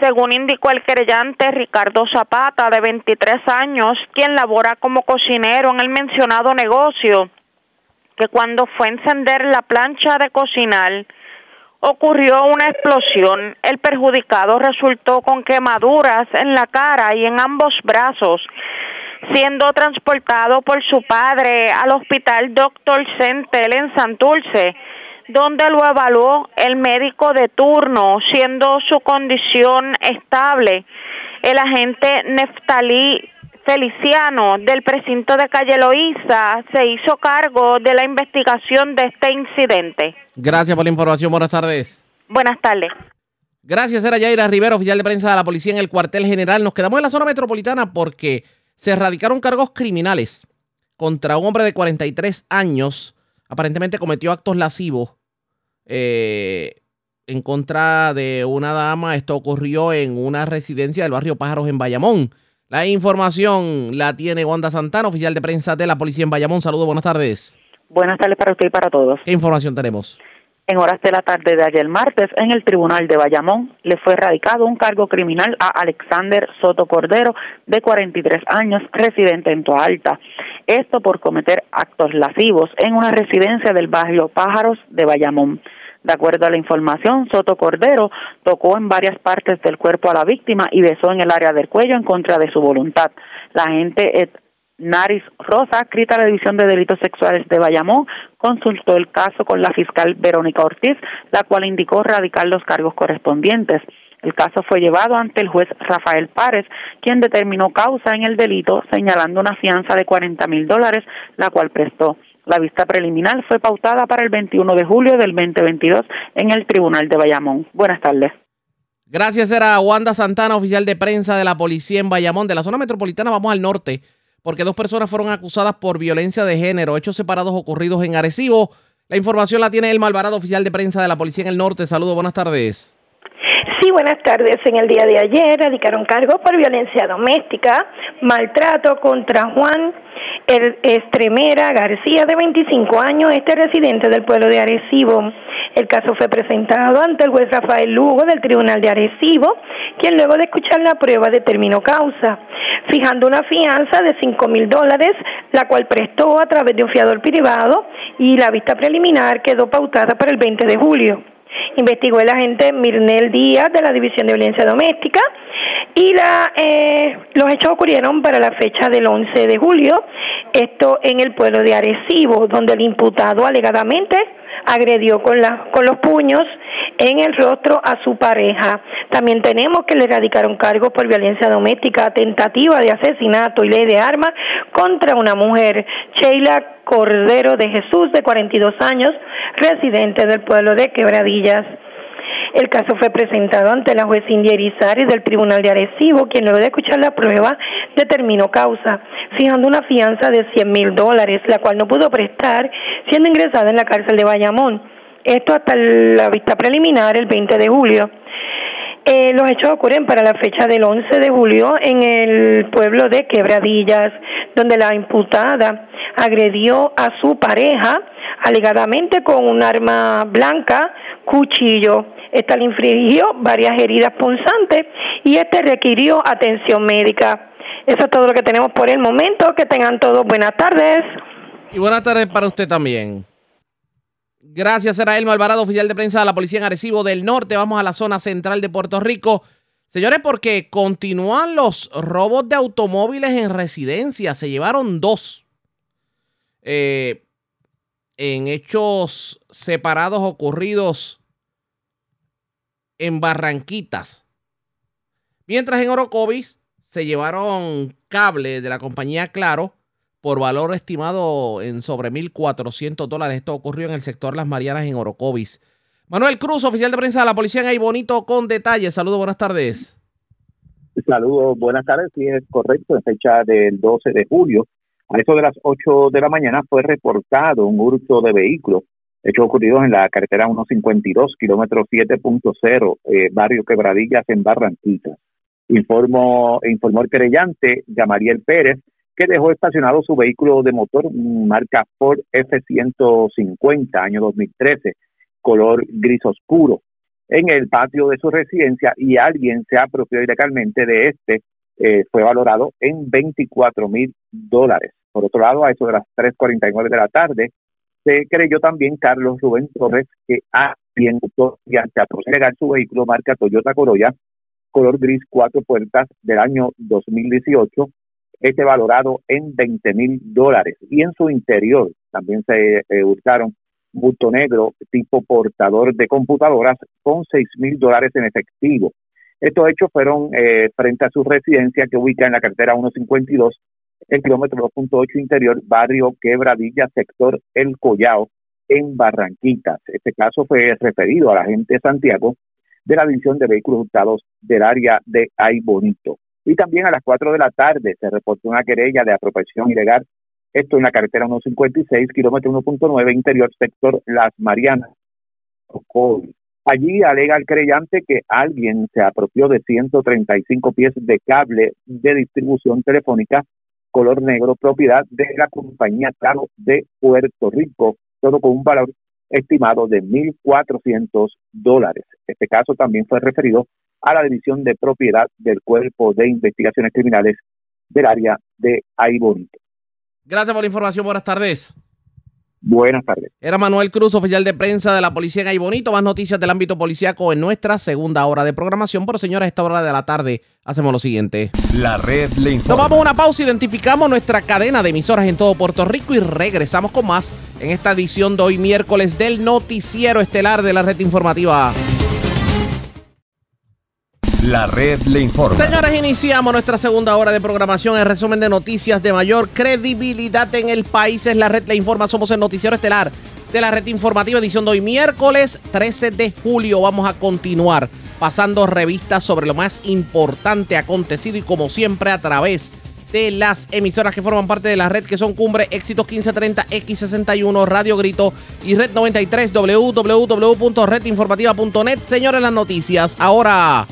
Según indicó el querellante Ricardo Zapata, de 23 años, quien labora como cocinero en el mencionado negocio, que cuando fue a encender la plancha de cocinar, ocurrió una explosión. El perjudicado resultó con quemaduras en la cara y en ambos brazos, siendo transportado por su padre al hospital Dr. Centel en Santurce, donde lo evaluó el médico de turno, siendo su condición estable. El agente Neftalí Feliciano del precinto de Calle Loíza se hizo cargo de la investigación de este incidente. Gracias por la información. Buenas tardes. Buenas tardes. Gracias, era Yaira Rivera, oficial de prensa de la policía en el cuartel general. Nos quedamos en la zona metropolitana porque se erradicaron cargos criminales contra un hombre de 43 años. Aparentemente cometió actos lascivos eh, en contra de una dama. Esto ocurrió en una residencia del barrio Pájaros en Bayamón. La información la tiene Wanda Santana, oficial de prensa de la policía en Bayamón. Saludos, buenas tardes. Buenas tardes para usted y para todos. ¿Qué información tenemos? En horas de la tarde de ayer martes, en el tribunal de Bayamón, le fue radicado un cargo criminal a Alexander Soto Cordero, de 43 años, residente en Toalta. Esto por cometer actos lascivos en una residencia del barrio Pájaros de Bayamón. De acuerdo a la información, Soto Cordero tocó en varias partes del cuerpo a la víctima y besó en el área del cuello en contra de su voluntad. La agente Ed Naris Rosa, adscrita a la División de Delitos Sexuales de Bayamón, consultó el caso con la fiscal Verónica Ortiz, la cual indicó radicar los cargos correspondientes. El caso fue llevado ante el juez Rafael Párez, quien determinó causa en el delito, señalando una fianza de 40 mil dólares, la cual prestó. La vista preliminar fue pautada para el 21 de julio del 2022 en el Tribunal de Bayamón. Buenas tardes. Gracias, era Wanda Santana, oficial de prensa de la policía en Bayamón. De la zona metropolitana vamos al norte, porque dos personas fueron acusadas por violencia de género, hechos separados ocurridos en Arecibo. La información la tiene el Malvarado, oficial de prensa de la policía en el norte. Saludos, buenas tardes. Sí, buenas tardes. En el día de ayer radicaron cargos por violencia doméstica, maltrato contra Juan Estremera García, de 25 años, este residente del pueblo de Arecibo. El caso fue presentado ante el juez Rafael Lugo del Tribunal de Arecibo, quien luego de escuchar la prueba determinó causa, fijando una fianza de 5 mil dólares, la cual prestó a través de un fiador privado y la vista preliminar quedó pautada para el 20 de julio investigó el agente Mirnel Díaz de la División de Violencia Doméstica y la, eh, los hechos ocurrieron para la fecha del 11 de julio, esto en el pueblo de Arecibo, donde el imputado alegadamente agredió con, la, con los puños en el rostro a su pareja. También tenemos que le erradicaron cargos por violencia doméstica, tentativa de asesinato y ley de armas contra una mujer, Sheila Cordero de Jesús, de 42 años, residente del pueblo de Quebradillas. El caso fue presentado ante la juez India Irizarry del Tribunal de Arecibo, quien luego de escuchar la prueba determinó causa, fijando una fianza de 100 mil dólares, la cual no pudo prestar, siendo ingresada en la cárcel de Bayamón. Esto hasta la vista preliminar el 20 de julio. Eh, los hechos ocurren para la fecha del 11 de julio en el pueblo de Quebradillas, donde la imputada agredió a su pareja alegadamente con un arma blanca, cuchillo. Esta le infligió varias heridas punzantes y este requirió atención médica. Eso es todo lo que tenemos por el momento. Que tengan todos buenas tardes. Y buenas tardes para usted también. Gracias, era Elmo Alvarado, oficial de prensa de la Policía en Arecibo del Norte. Vamos a la zona central de Puerto Rico. Señores, porque continúan los robos de automóviles en residencia. Se llevaron dos. Eh, en hechos separados ocurridos en Barranquitas. Mientras en Orocovis se llevaron cables de la compañía Claro por valor estimado en sobre 1.400 dólares. Esto ocurrió en el sector Las Marianas en Orocovis. Manuel Cruz, oficial de prensa de la policía en Ahí Bonito, con detalles. Saludos, buenas tardes. Saludos, buenas tardes. Sí, es correcto, en fecha del 12 de julio. A eso de las 8 de la mañana fue reportado un hurto de vehículos hechos ocurridos en la carretera 152, kilómetro 7.0, eh, barrio Quebradillas en Barranquitas. Informó, informó el querellante Gamariel Pérez que dejó estacionado su vehículo de motor marca Ford F-150 año 2013, color gris oscuro, en el patio de su residencia y alguien se apropió ilegalmente de este, eh, fue valorado en 24 mil dólares. Por otro lado, a eso de las 3.49 de la tarde, se creyó también Carlos Rubén Torres que alguien optó a legal su vehículo marca Toyota Corolla, color gris cuatro puertas del año 2018, este valorado en 20 mil dólares. Y en su interior también se eh, hurtaron bulto negro tipo portador de computadoras con 6 mil dólares en efectivo. Estos hechos fueron eh, frente a su residencia que ubica en la cartera 152, el kilómetro 2.8 interior, barrio Quebradilla, sector El Collao, en Barranquitas. Este caso fue referido a la gente de Santiago de la División de Vehículos Hurtados del área de Ay Bonito. Y también a las 4 de la tarde se reportó una querella de apropiación ilegal, esto en la carretera 156, kilómetro 1.9, interior sector Las Marianas. Allí alega el creyente que alguien se apropió de 135 pies de cable de distribución telefónica color negro, propiedad de la compañía Caro de Puerto Rico, todo con un valor estimado de 1.400 dólares. Este caso también fue referido a la División de Propiedad del Cuerpo de Investigaciones Criminales del área de Aibonito. Gracias por la información. Buenas tardes. Buenas tardes. Era Manuel Cruz, oficial de prensa de la policía en Aibonito. Más noticias del ámbito policíaco en nuestra segunda hora de programación. Pero señores, a esta hora de la tarde hacemos lo siguiente. La red le informa. Tomamos una pausa, identificamos nuestra cadena de emisoras en todo Puerto Rico y regresamos con más en esta edición de hoy miércoles del noticiero estelar de la red informativa. La red le informa. Señores, iniciamos nuestra segunda hora de programación. El resumen de noticias de mayor credibilidad en el país es la red le informa. Somos el noticiero estelar de la red informativa edición de hoy miércoles 13 de julio. Vamos a continuar pasando revistas sobre lo más importante acontecido y como siempre a través de las emisoras que forman parte de la red que son Cumbre, Éxitos 1530, X61, Radio Grito y Red 93, www.redinformativa.net. Señores, las noticias ahora.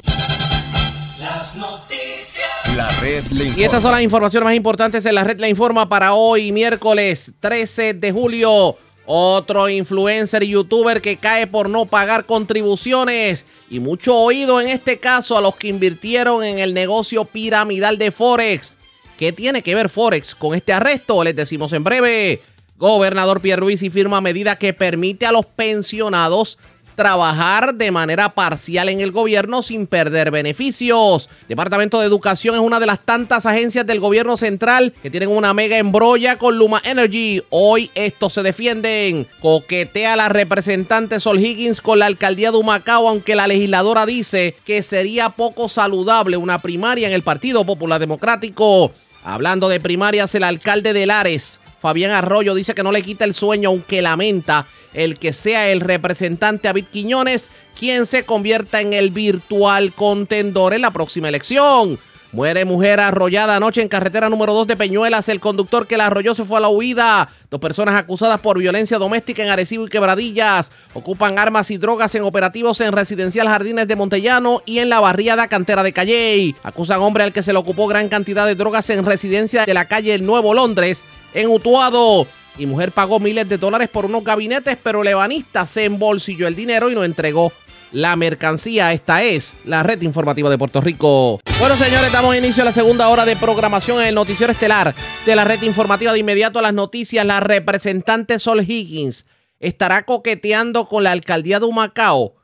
Las noticias. La red le informa. Y estas son las informaciones más importantes en la red La Informa para hoy, miércoles 13 de julio. Otro influencer y youtuber que cae por no pagar contribuciones. Y mucho oído en este caso a los que invirtieron en el negocio piramidal de Forex. ¿Qué tiene que ver Forex con este arresto? Les decimos en breve. Gobernador Pierluisi firma medida que permite a los pensionados trabajar de manera parcial en el gobierno sin perder beneficios. Departamento de Educación es una de las tantas agencias del gobierno central que tienen una mega embrolla con Luma Energy. Hoy estos se defienden. Coquetea la representante Sol Higgins con la alcaldía de Humacao, aunque la legisladora dice que sería poco saludable una primaria en el Partido Popular Democrático. Hablando de primarias, el alcalde de Lares, Fabián Arroyo, dice que no le quita el sueño, aunque lamenta el que sea el representante David Quiñones quien se convierta en el virtual contendor en la próxima elección. Muere mujer arrollada anoche en carretera número 2 de Peñuelas. El conductor que la arrolló se fue a la huida. Dos personas acusadas por violencia doméstica en Arecibo y Quebradillas. Ocupan armas y drogas en operativos en Residencial Jardines de Montellano y en la barriada cantera de Calley. Acusan hombre al que se le ocupó gran cantidad de drogas en residencia de la calle El Nuevo Londres en Utuado. Y mujer pagó miles de dólares por unos gabinetes, pero Lebanista se embolsilló el dinero y no entregó la mercancía. Esta es la red informativa de Puerto Rico. Bueno, señores, damos inicio a la segunda hora de programación en el noticiero estelar de la red informativa. De inmediato a las noticias, la representante Sol Higgins estará coqueteando con la alcaldía de Humacao.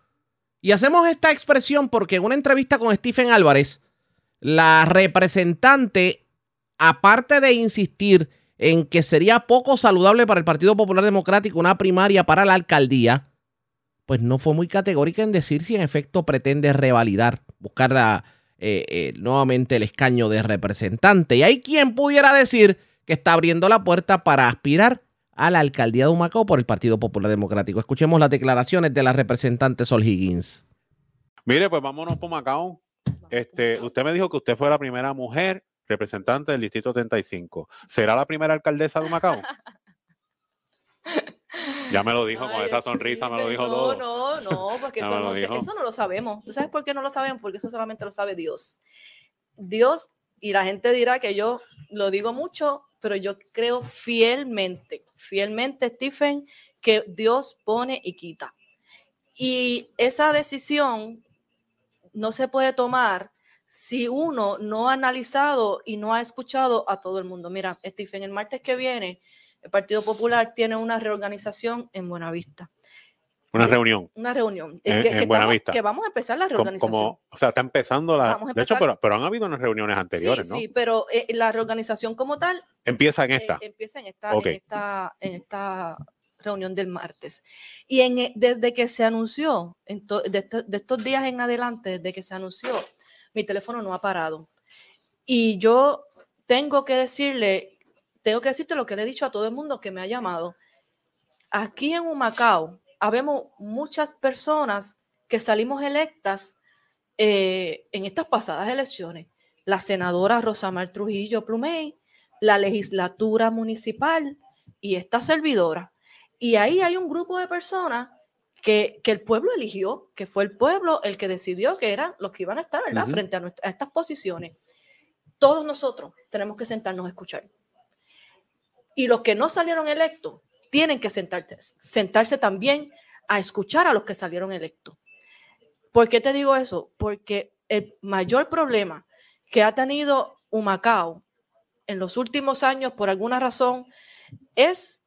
Y hacemos esta expresión porque en una entrevista con Stephen Álvarez, la representante, aparte de insistir en que sería poco saludable para el Partido Popular Democrático una primaria para la alcaldía, pues no fue muy categórica en decir si en efecto pretende revalidar, buscar la, eh, eh, nuevamente el escaño de representante. Y hay quien pudiera decir que está abriendo la puerta para aspirar a la alcaldía de Humacao por el Partido Popular Democrático. Escuchemos las declaraciones de la representante Sol Higgins. Mire, pues vámonos por Macao. Este, usted me dijo que usted fue la primera mujer representante del Distrito 35. ¿Será la primera alcaldesa de Macao? Ya me lo dijo con esa sonrisa, me lo dijo no, todo. No, no, porque eso, no, eso lo sabemos. ¿Tú sabes por qué no lo sabemos? Porque eso solamente lo sabe Dios. Dios, y la gente dirá que yo lo digo mucho, pero yo creo fielmente, fielmente, Stephen, que Dios pone y quita. Y esa decisión no se puede tomar si uno no ha analizado y no ha escuchado a todo el mundo. Mira, Stephen, el martes que viene, el Partido Popular tiene una reorganización en Buenavista. Una reunión. Una reunión. En- que, en que Buenavista. estamos, que vamos a empezar la reorganización. como- o sea, está empezando la. De hecho, pero, pero han habido unas reuniones anteriores, sí, ¿no? sí, pero eh, la reorganización como tal Empieza en eh, esta. empieza en esta, Ok. en esta, en esta reunión del martes. Y en, desde que se anunció, en to- de, de estos días en adelante, desde que se anunció, mi teléfono no ha parado. Y yo tengo que decirle, tengo que decirte lo que le he dicho a todo el mundo que me ha llamado. Aquí en Humacao, habemos muchas personas que salimos electas eh, en estas pasadas elecciones. La senadora Rosamar Trujillo Plumey, la legislatura municipal y esta servidora. Y ahí hay un grupo de personas que, que el pueblo eligió, que fue el pueblo el que decidió que eran los que iban a estar, ¿verdad? Frente a, nuestra- a estas posiciones. Todos nosotros tenemos que sentarnos a escuchar. Y los que no salieron electos tienen que sentarse, sentarse también a escuchar a los que salieron electos. ¿Por qué te digo eso? Porque el mayor problema que ha tenido Humacao en los últimos años, por alguna razón, es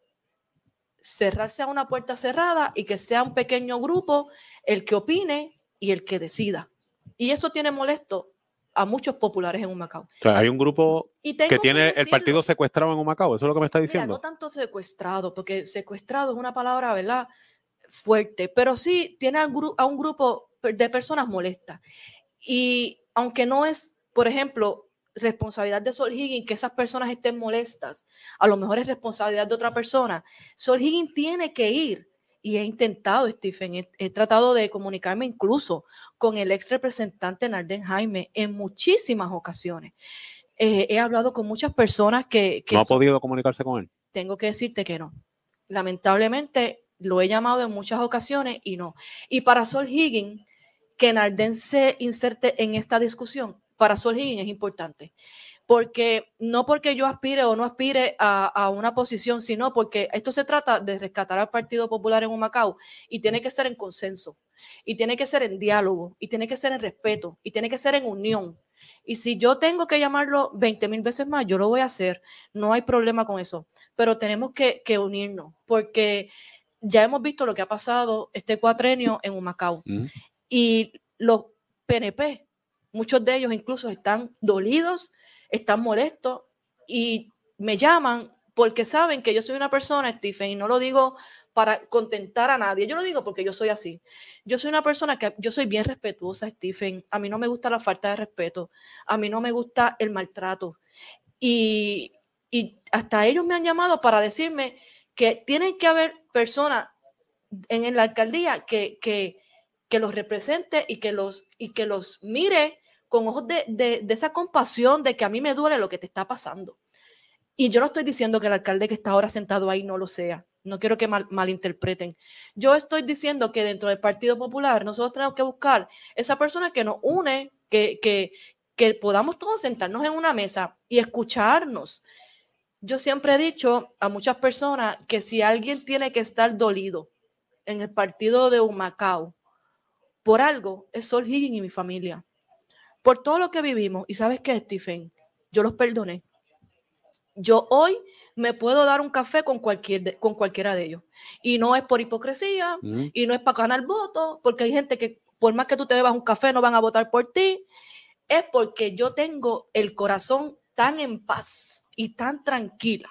cerrarse a una puerta cerrada y que sea un pequeño grupo el que opine y el que decida. Y eso tiene molesto a muchos populares en Humacao. O sea, hay un grupo Y que que tiene el partido secuestrado en Humacao. Eso es lo que me está Mira, diciendo. no tanto secuestrado, porque secuestrado es una palabra, ¿verdad? Fuerte, pero sí tiene a a un grupo de personas molestas. Y aunque no es, por ejemplo, responsabilidad de Sol Higgins que esas personas estén molestas, a lo mejor es responsabilidad de otra persona. Sol Higgins tiene que ir. Y he intentado, Stephen, he, he tratado de comunicarme incluso con el ex representante Narden Jaime en muchísimas ocasiones. Eh, he hablado con muchas personas que, que No ha son- podido comunicarse con él. tengo que decirte que no. Lamentablemente lo he llamado en muchas ocasiones y no. Y para Sol Higgins, que Narden se inserte en esta discusión, para Sol Higgins es importante. Porque no porque yo aspire o no aspire a, a una posición, sino porque esto se trata de rescatar al Partido Popular en Humacao y tiene que ser en consenso, y tiene que ser en diálogo, y tiene que ser en respeto, y tiene que ser en unión. Y si yo tengo que llamarlo 20 mil veces más, yo lo voy a hacer. No hay problema con eso. Pero tenemos que, que unirnos porque ya hemos visto lo que ha pasado este cuatrenio en Humacao. Y los PNP, muchos de ellos incluso están dolidos, están molestos y me llaman porque saben que yo soy una persona, Stephen, y no lo digo para contentar a nadie. Yo lo digo porque yo soy así. Yo soy una persona que yo soy bien respetuosa, Stephen. A mí no me gusta la falta de respeto. A mí no me gusta el maltrato. Y, y hasta ellos me han llamado para decirme que tienen que haber personas en, la alcaldía que, que, que los represente y que los, y que los mire con ojos de, esa compasión de que a mí me duele lo que te está pasando. Y yo no estoy diciendo que el alcalde que está ahora sentado ahí no lo sea. No quiero que mal- malinterpreten. Yo estoy diciendo que dentro del Partido Popular nosotros tenemos que buscar esa persona que nos une, que, que, que podamos todos sentarnos en una mesa y escucharnos. Yo siempre he dicho a muchas personas que si alguien tiene que estar dolido en el partido de Humacao por algo, es Sol Higgins y mi familia. Por todo lo que vivimos. Y sabes qué, Stephen, yo los perdoné. Yo hoy me puedo dar un café con, cualquier de- con cualquiera de ellos. Y no es por hipocresía, Mm. y no es para ganar votos, porque hay gente que por más que tú te bebas un café no van a votar por ti. Es porque yo tengo el corazón tan en paz y tan tranquila.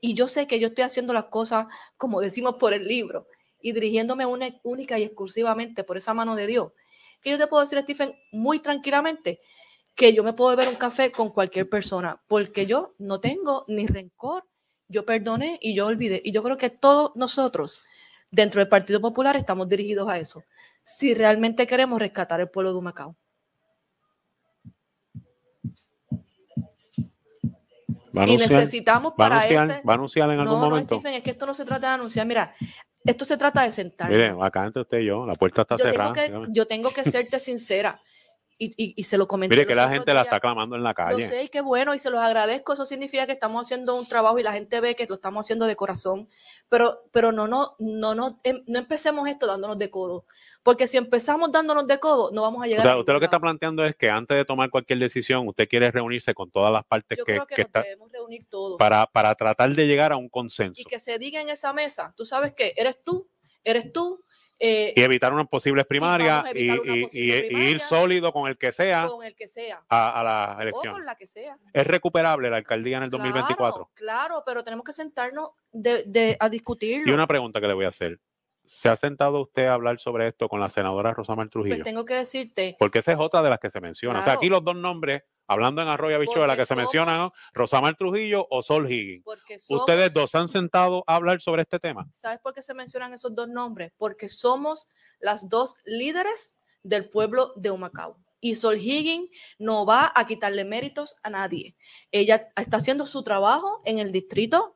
Y yo sé que yo estoy haciendo las cosas como decimos por el libro y dirigiéndome una, única y exclusivamente por esa mano de Dios. Que yo te puedo decir, Stephen, muy tranquilamente, que yo me puedo beber un café con cualquier persona, porque yo no tengo ni rencor, yo perdoné y yo olvidé. Y yo creo que todos nosotros dentro del Partido Popular estamos dirigidos a eso, si realmente queremos rescatar el pueblo de a Y necesitamos para ese- Va a anunciar en algún no, no, momento. Stephen, es que esto no se trata de anunciar. Mira, esto se trata de sentar. Mire, acá entre usted y yo, la puerta está yo tengo, cerrada. que, yo tengo que serte sincera. Y, y- y se lo comenté. Mire que la gente la días. está clamando en la Lo calle. sé, y qué bueno, y se los agradezco. Eso significa que estamos haciendo un trabajo y la gente ve que lo estamos haciendo de corazón. Pero, pero no, no, no, no, em- no empecemos esto dándonos de codo. Porque si empezamos dándonos de codo, no vamos a O llegar sea, a usted lo que está planteando es que antes de tomar cualquier decisión, usted quiere reunirse con todas las partes Yo que, creo que, que nos está debemos reunir todos. para, para tratar de llegar a un consenso Y que se diga en esa mesa, tú sabes que eres tú, eres tú, eh, y evitar unas posibles primarias a y, evitar una y- posible y- y ir sólido con el que sea con el que sea. a, a O con la que sea. ¿Es recuperable la alcaldía en el 2024? Claro, claro, pero tenemos que sentarnos de, de- a discutirlo. Y una pregunta que le voy a hacer. ¿Se ha sentado usted a hablar sobre esto con la senadora Rosamar Trujillo? Pues tengo que decirte, Porque esa es otra de las que se menciona. O sea, aquí los dos nombres, hablando en Arroyo Habichuela, Porque que se mencionan, ¿no? Rosamar Trujillo o Sol Higgins. porque somos, ¿Ustedes dos se han sentado a hablar sobre este tema? ¿sabes por qué se mencionan esos dos nombres? Porque somos las dos líderes del pueblo de Humacao. Y Sol Higgins no va a quitarle méritos a nadie. Ella está haciendo su trabajo en el distrito,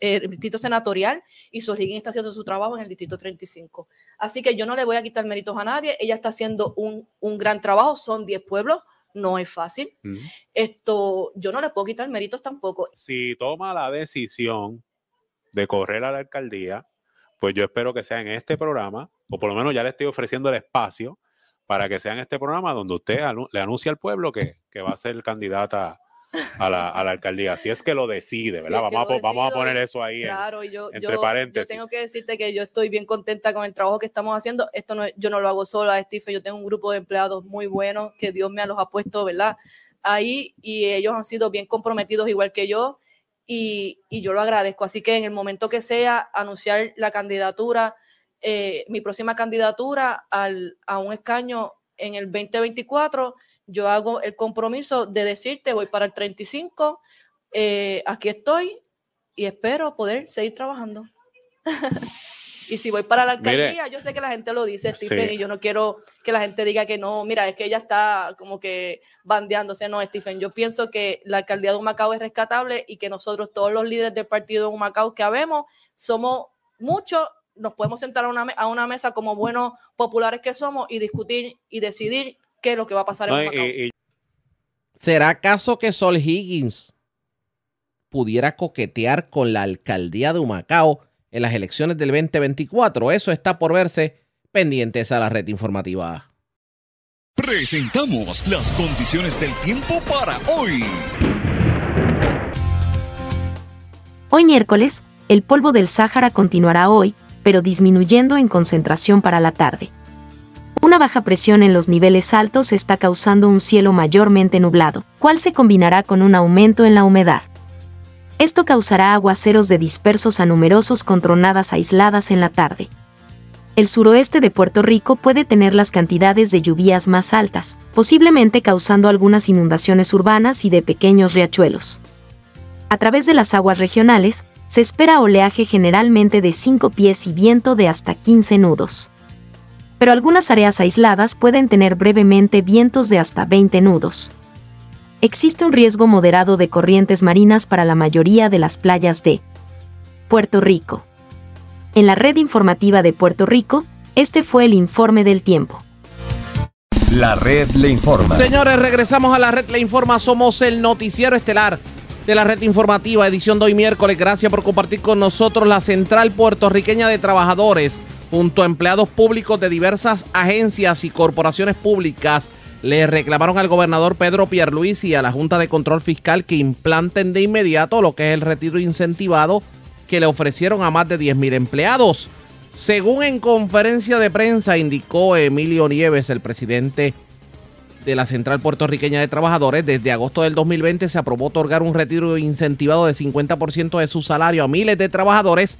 el distrito senatorial y Sol Higgins está haciendo su trabajo en el distrito 35. Así que yo no le voy a quitar méritos a nadie. Ella está haciendo un, un gran trabajo. Son 10 pueblos, no es fácil. Esto, yo no le puedo quitar méritos tampoco. Si toma la decisión de correr a la alcaldía, pues yo espero que sea en este programa, o por lo menos ya le estoy ofreciendo el espacio para que sea en este programa donde usted anu- le anuncie al pueblo que, que va a ser candidata a la, a la alcaldía. Si es que lo decide, ¿verdad? vamos, a, vamos a poner eso ahí Claro, yo, entre yo, paréntesis. yo tengo que decirte que yo estoy bien contenta con el trabajo que estamos haciendo. Esto no yo no lo hago sola, Stephen. Yo tengo un grupo de empleados muy buenos que Dios me los ha puesto, ¿verdad? Ahí y ellos han sido bien comprometidos igual que yo y, y yo lo agradezco. Así que en el momento que sea anunciar la candidatura, eh, mi próxima candidatura al, a un escaño en el 2024, yo hago el compromiso de decirte, voy para el 35, eh, aquí estoy y espero poder seguir trabajando. y si voy para la Mire. alcaldía, yo sé que la gente lo dice, Stephen, Sí. y yo no quiero que la gente diga que no, mira, es que ella está como que bandeándose, no, Stephen, yo pienso que la alcaldía de Humacao es rescatable y que nosotros, todos los líderes del partido de Humacao que habemos, somos muchos, nos podemos sentar a una, a una mesa como buenos populares que somos y discutir y decidir qué es lo que va a pasar No, en y- ¿Será acaso que Sol Higgins pudiera coquetear con la alcaldía de Humacao en las elecciones del 2024? Eso está por verse pendientes a la red informativa. Presentamos las condiciones del tiempo para hoy. Hoy miércoles, el polvo del Sáhara continuará hoy, pero disminuyendo en concentración para la tarde. Una baja presión en los niveles altos está causando un cielo mayormente nublado, cual se combinará con un aumento en la humedad. Esto causará aguaceros de dispersos a numerosos con tronadas aisladas en la tarde. El suroeste de Puerto Rico puede tener las cantidades de lluvias más altas, posiblemente causando algunas inundaciones urbanas y de pequeños riachuelos. A través de las aguas regionales, se espera oleaje generalmente de 5 pies y viento de hasta 15 nudos. Pero algunas áreas aisladas pueden tener brevemente vientos de hasta 20 nudos. Existe un riesgo moderado de corrientes marinas para la mayoría de las playas de Puerto Rico. En la red informativa de Puerto Rico, este fue el informe del tiempo. La red le informa. Señores, regresamos a la red Le Informa. Somos el noticiero estelar de la red informativa, edición de hoy miércoles. Gracias por compartir con nosotros la Central Puertorriqueña de Trabajadores, junto a empleados públicos de diversas agencias y corporaciones públicas. Le reclamaron al gobernador Pedro Pierluisi y a la Junta de Control Fiscal que implanten de inmediato lo que es el retiro incentivado que le ofrecieron a más de 10.000 empleados. Según en conferencia de prensa indicó Emilio Nieves, el presidente de la Central Puertorriqueña de Trabajadores, desde agosto del 2020 se aprobó otorgar un retiro incentivado de 50% de su salario a miles de trabajadores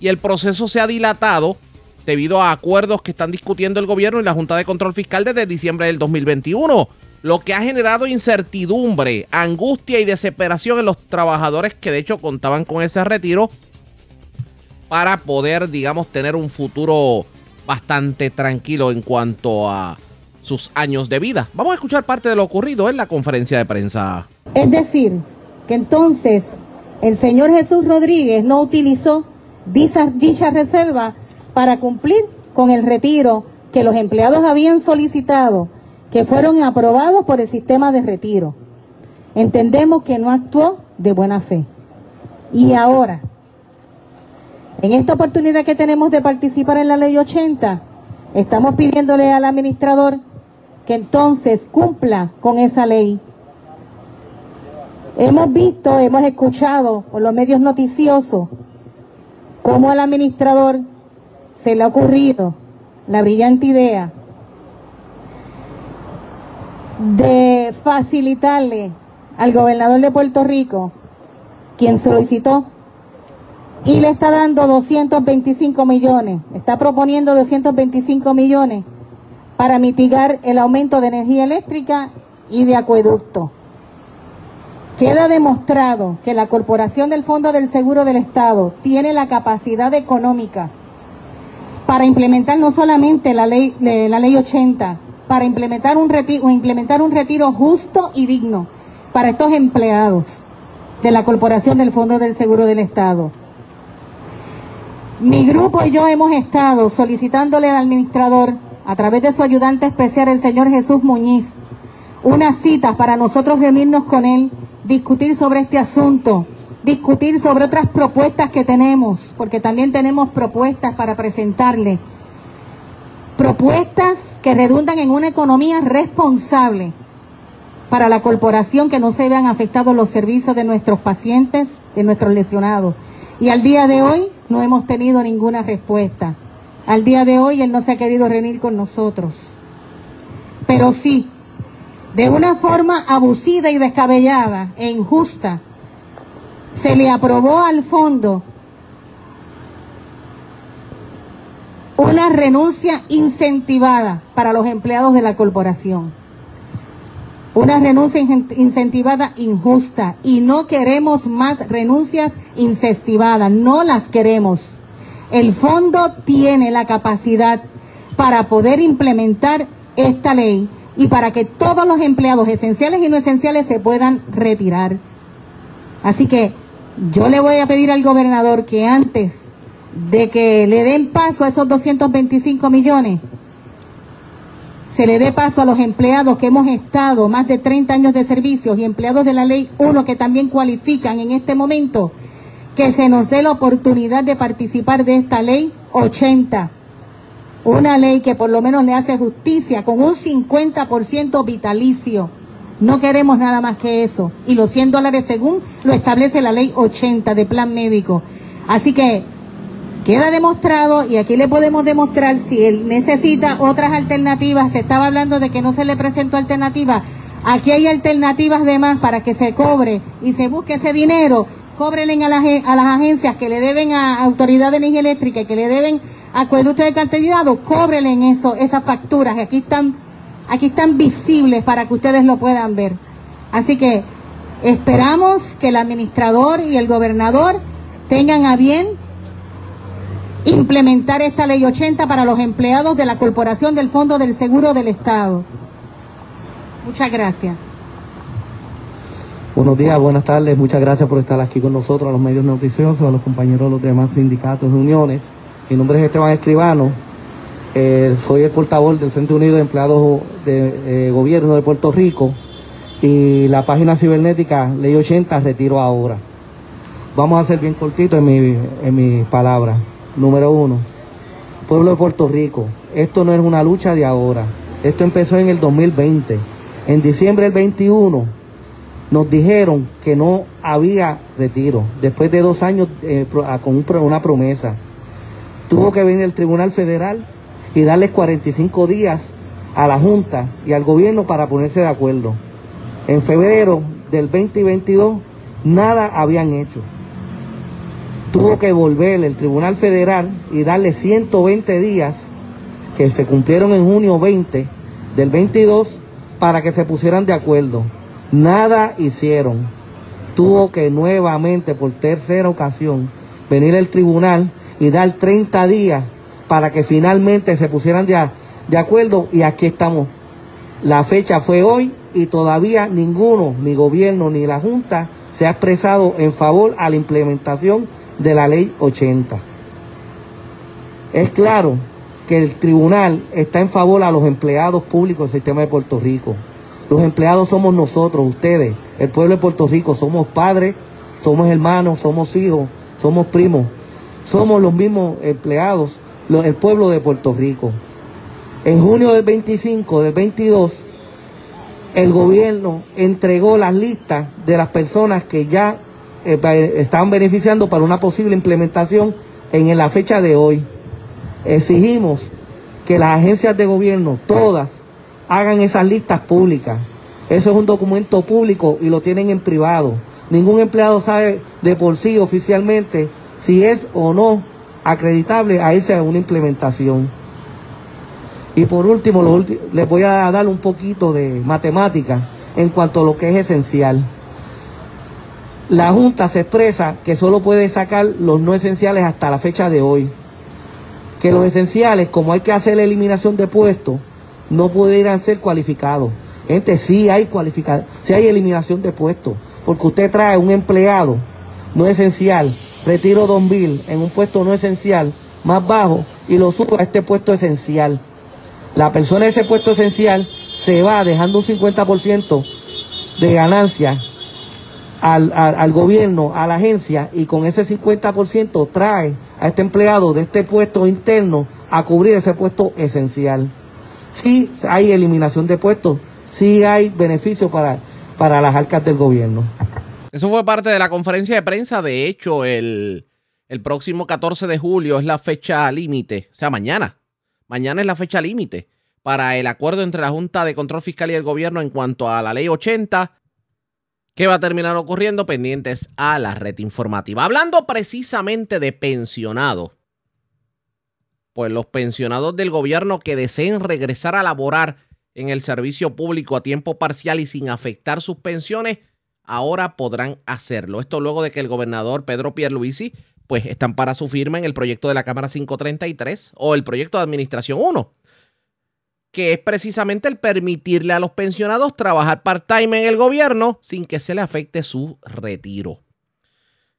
y el proceso se ha dilatado debido a acuerdos que están discutiendo el gobierno y la Junta de Control Fiscal desde diciembre del 2021, lo que ha generado incertidumbre, angustia y desesperación en los trabajadores que de hecho contaban con ese retiro para poder, digamos, tener un futuro bastante tranquilo en cuanto a sus años de vida. Vamos a escuchar parte de lo ocurrido en la conferencia de prensa. Es decir, que entonces el señor Jesús Rodríguez no utilizó dicha, dicha reserva para cumplir con el retiro que los empleados habían solicitado que fueron aprobados por el sistema de retiro. Entendemos que no actuó de buena fe. Y ahora, en esta oportunidad que tenemos de participar en la ley 80, estamos pidiéndole al administrador que entonces cumpla con esa ley. Hemos visto, hemos escuchado por los medios noticiosos cómo al administrador se le ha ocurrido la brillante idea de facilitarle al gobernador de Puerto Rico, quien solicitó, y le está dando 225 millones, está proponiendo 225 millones para mitigar el aumento de energía eléctrica y de acueducto. Queda demostrado que la Corporación del Fondo del Seguro del Estado tiene la capacidad económica para implementar no solamente la ley, la ley 80, para implementar un, retiro, implementar un retiro justo y digno para estos empleados de la Corporación del Fondo del Seguro del Estado. Mi grupo y yo hemos estado solicitándole al administrador, a través de su ayudante especial, el señor Jesús Muñiz, unas citas para nosotros reunirnos con él, discutir sobre este asunto, discutir sobre otras propuestas que tenemos, porque también tenemos propuestas para presentarle. Propuestas que redundan en una economía responsable para la corporación, que no se vean afectados los servicios de nuestros pacientes, de nuestros lesionados. Y al día de hoy no hemos tenido ninguna respuesta. Al día de hoy él no se ha querido reunir con nosotros. Pero sí, de una forma abusiva y descabellada e injusta, se le aprobó al fondo una renuncia incentivada para los empleados de la corporación. Una renuncia incentivada injusta y no queremos más renuncias incentivadas, no las queremos. El fondo tiene la capacidad para poder implementar esta ley y para que todos los empleados esenciales y no esenciales se puedan retirar. Así que yo le voy a pedir al gobernador que antes de que le den paso a esos 225 millones, se le dé paso a los empleados que hemos estado más de 30 años de servicios y empleados de la ley 1 que también cualifican en este momento, que se nos dé la oportunidad de participar de esta ley 80 una ley que por lo menos le hace justicia con un 50% vitalicio. No queremos nada más que eso. Y los 100 dólares según lo establece la ley 80 de plan médico. Así que queda demostrado y aquí le podemos demostrar si él necesita otras alternativas. Se estaba hablando de que no se le presentó alternativa. Aquí hay alternativas de más para que se cobre y se busque ese dinero. Cóbrenle a las, a las agencias que le deben a Autoridad de Energía Eléctrica, que le deben acueducto de cartelizado, cóbrele en eso, esas facturas, aquí están, aquí están visibles para que ustedes lo puedan ver. Así que esperamos que el administrador y el gobernador tengan a bien implementar esta ley 80 para los empleados de la Corporación del Fondo del Seguro del Estado. Muchas gracias. Buenos días, buenas tardes, muchas gracias por estar aquí con nosotros, a los medios noticiosos, a los compañeros de los demás sindicatos y uniones. Mi nombre es Esteban Escribano. Eh, soy el portavoz del Frente Unido de Empleados de eh, Gobierno de Puerto Rico y la página cibernética Ley 80 retiro ahora. Vamos a ser bien cortito en mi, en mis palabras. Número uno, pueblo de Puerto Rico, esto no es una lucha de ahora. Esto empezó en el 2020. En diciembre del 21 nos dijeron que no había retiro, después de dos años eh, con una promesa tuvo que venir el Tribunal Federal y darles 45 días a la Junta y al gobierno para ponerse de acuerdo. En febrero del 2022 nada habían hecho. Tuvo que volver el Tribunal Federal y darle 120 días que se cumplieron en junio 20 del 22 para que se pusieran de acuerdo. Nada hicieron. Tuvo que nuevamente por tercera ocasión venir el tribunal y dar 30 días para que finalmente se pusieran de, de acuerdo y aquí estamos. La fecha fue hoy y todavía ninguno, ni gobierno ni la Junta, se ha expresado en favor a la implementación de la ley 80. Es claro que el tribunal está en favor a los empleados públicos del sistema de Puerto Rico. Los empleados somos nosotros, ustedes, el pueblo de Puerto Rico. Somos padres, somos hermanos, somos hijos, somos primos. Somos los mismos empleados, el pueblo de Puerto Rico. En junio del 25, del 22, el gobierno entregó las listas de las personas que ya eh, estaban beneficiando para una posible implementación en la fecha de hoy. Exigimos que las agencias de gobierno, todas, hagan esas listas públicas. Eso es un documento público y lo tienen en privado. Ningún empleado sabe de por sí oficialmente si es o no acreditable a irse una implementación. Y por último, les voy a dar un poquito de matemática en cuanto a lo que es esencial. La Junta se expresa que solo puede sacar los no esenciales hasta la fecha de hoy. Que los esenciales, como hay que hacer la eliminación de puestos, no pudieran ser cualificados. Gente, sí hay hay eliminación de puestos. Porque usted trae un empleado no esencial, retiro Don Bill en un puesto no esencial más bajo y lo sube a este puesto esencial. La persona de ese puesto esencial se va dejando un 50% de ganancia al, al, gobierno, a la agencia, y con ese 50% trae a este empleado de este puesto interno a cubrir ese puesto esencial. Sí hay eliminación de puestos, sí hay beneficio para, para las arcas del gobierno. Eso fue parte de la conferencia de prensa. De hecho, el, el próximo 14 de julio es la fecha límite, o sea, mañana. Mañana es la fecha límite para el acuerdo entre la Junta de Control Fiscal y el gobierno en cuanto a la ley 80 ¿Qué va a terminar ocurriendo? Pendientes a la red informativa. Hablando precisamente de pensionados, pues los pensionados del gobierno que deseen regresar a laborar en el servicio público a tiempo parcial y sin afectar sus pensiones, ahora podrán hacerlo. Esto luego de que el gobernador Pedro Pierluisi pues están para su firma en el proyecto de la Cámara 533 o el proyecto de Administración 1 que es precisamente el permitirle a los pensionados trabajar part-time en el gobierno sin que se le afecte su retiro.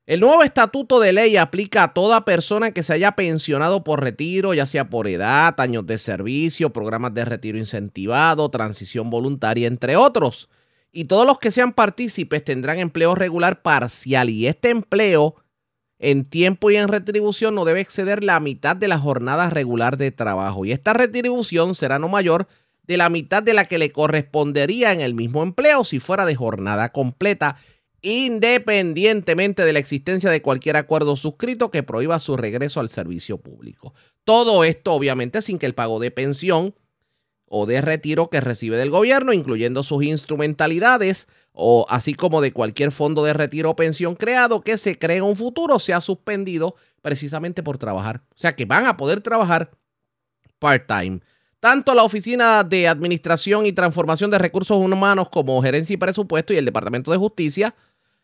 El nuevo estatuto de ley aplica a toda persona que se haya pensionado por retiro, ya sea por edad, años de servicio, programas de retiro incentivado, transición voluntaria, entre otros. Y todos los que sean partícipes tendrán empleo regular parcial y este empleo en tiempo y en retribución no debe exceder la mitad de la jornada regular de trabajo y esta retribución será no mayor de la mitad de la que le correspondería en el mismo empleo si fuera de jornada completa, independientemente de la existencia de cualquier acuerdo suscrito que prohíba su regreso al servicio público. Todo esto obviamente sin que el pago de pensión o de retiro que recibe del gobierno, incluyendo sus instrumentalidades, o así como de cualquier fondo de retiro o pensión creado que se cree en un futuro, se ha suspendido precisamente por trabajar. O sea que van a poder trabajar part-time. Tanto la Oficina de Administración y Transformación de Recursos Humanos como Gerencia y Presupuesto y el Departamento de Justicia,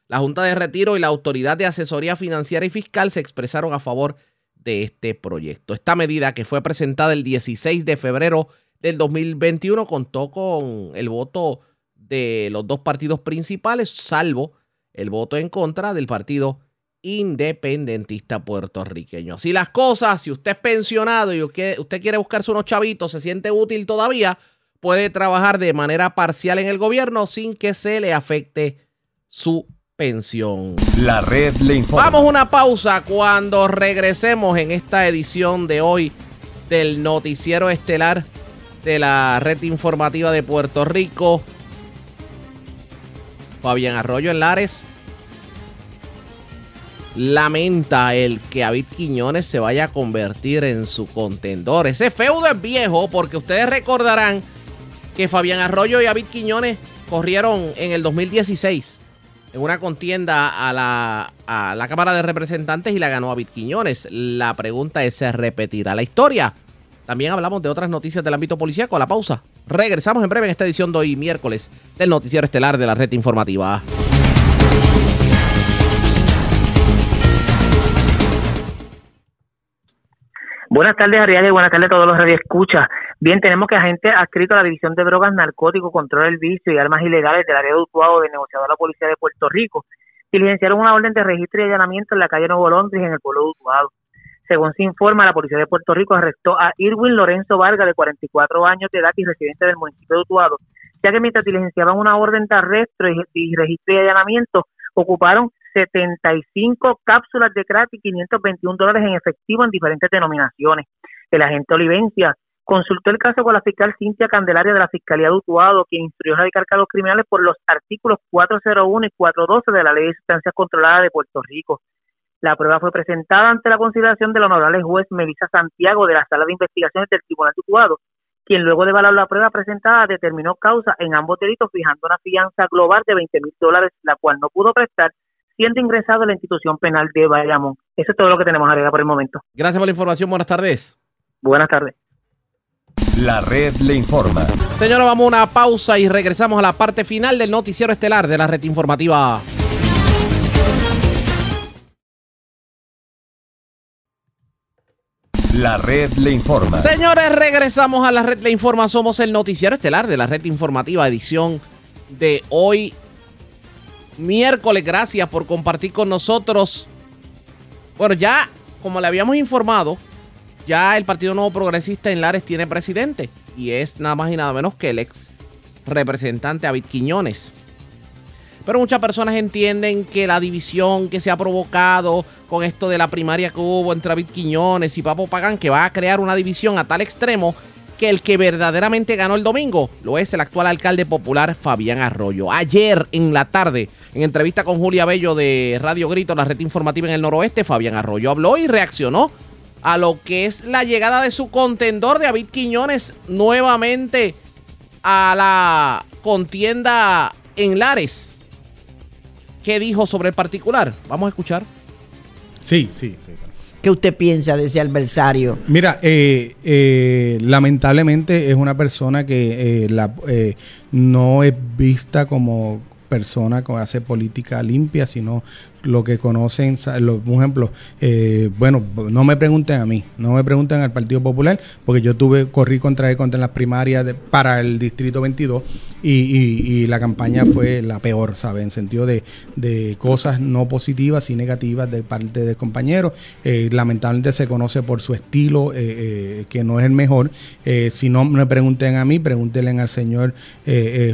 la Junta de Retiro y la Autoridad de Asesoría Financiera y Fiscal se expresaron a favor de este proyecto. Esta medida que fue presentada el 16 de febrero del 2021 contó con el voto de los dos partidos principales, salvo el voto en contra del partido independentista puertorriqueño. Así las cosas, si usted es pensionado y usted, quiere buscarse unos chavitos, se siente útil todavía, puede trabajar de manera parcial en el gobierno sin que se le afecte su pensión. La red le informa. Vamos a una pausa cuando regresemos en esta edición de hoy del noticiero estelar de la red informativa de Puerto Rico. Fabián Arroyo en Lares lamenta el que David Quiñones se vaya a convertir en su contendor. Ese feudo es viejo porque ustedes recordarán que Fabián Arroyo y David Quiñones corrieron en el 2016 en una contienda a la, a la Cámara de Representantes y la ganó David Quiñones. La pregunta es, ¿se repetirá la historia? También hablamos de otras noticias del ámbito policíaco a la pausa. Regresamos en breve en esta edición de hoy miércoles del noticiero estelar de la red informativa. Buenas tardes, y buenas tardes a todos los radioescuchas. Bien, tenemos que agente adscrito a la División de Drogas, Narcóticos, Control del Vicio y Armas Ilegales del área de Utuado de negociador de la Policía de Puerto Rico diligenciaron una orden de registro y allanamiento en la calle Nuevo Londres, en el pueblo de Utuado Según se informa, la Policía de Puerto Rico arrestó a Irwin Lorenzo Vargas, de 44 años de edad y residente del municipio de Utuado, ya que mientras diligenciaban una orden de arresto y, registro y allanamiento, ocuparon 75 cápsulas de crack y 521 dólares en efectivo en diferentes denominaciones. El agente Olivencia consultó el caso con la fiscal Cintia Candelaria de la Fiscalía de Utuado, quien instruyó radicar cargos criminales por los artículos 401 y 412 de la Ley de Sustancias Controladas de Puerto Rico. La prueba fue presentada ante la consideración del honorable juez Melissa Santiago de la Sala de Investigaciones del Tribunal de quien luego de evaluar la prueba presentada determinó causa en ambos delitos fijando una fianza global de 20 mil dólares, la cual no pudo prestar, siendo ingresado a la institución penal de Bayamón. Eso es todo lo que tenemos agregar por el momento. Gracias por la información. Buenas tardes. Buenas tardes. La red le informa. Señora, vamos a una pausa y regresamos a la parte final del noticiero estelar de la red informativa. La red le informa. Señores, regresamos a la red le informa. Somos el noticiero estelar de la red informativa, edición de hoy, miércoles. Gracias por compartir con nosotros. Bueno, ya, como le habíamos informado, ya el Partido Nuevo Progresista en Lares tiene presidente. Y es nada más y nada menos que el ex representante David Quiñones. Pero muchas personas entienden que la división que se ha provocado con esto de la primaria que hubo entre David Quiñones y Papo Pagán, que va a crear una división a tal extremo que el que verdaderamente ganó el domingo lo es el actual alcalde popular Fabián Arroyo. Ayer en la tarde, en entrevista con Julia Bello de Radio Grito, la red informativa en el noroeste, Fabián Arroyo habló y reaccionó a lo que es la llegada de su contendor David Quiñones nuevamente a la contienda en Lares. ¿Qué dijo sobre el particular? Vamos a escuchar. Sí, sí. sí. ¿Qué usted piensa de ese adversario? Mira, eh, eh, lamentablemente es una persona que eh, la, eh, no es vista como persona que hace política limpia, sino lo que conocen, por ejemplo, eh, bueno, no me pregunten a mí, no me pregunten al Partido Popular, porque yo tuve, corrí contra él contra las primarias para el Distrito 22 y, la campaña fue la peor, ¿sabes? En sentido de, cosas no positivas y negativas de parte de compañeros. Eh, lamentablemente se conoce por su estilo, eh, que no es el mejor. Si no me pregunten a mí, pregúntenle al señor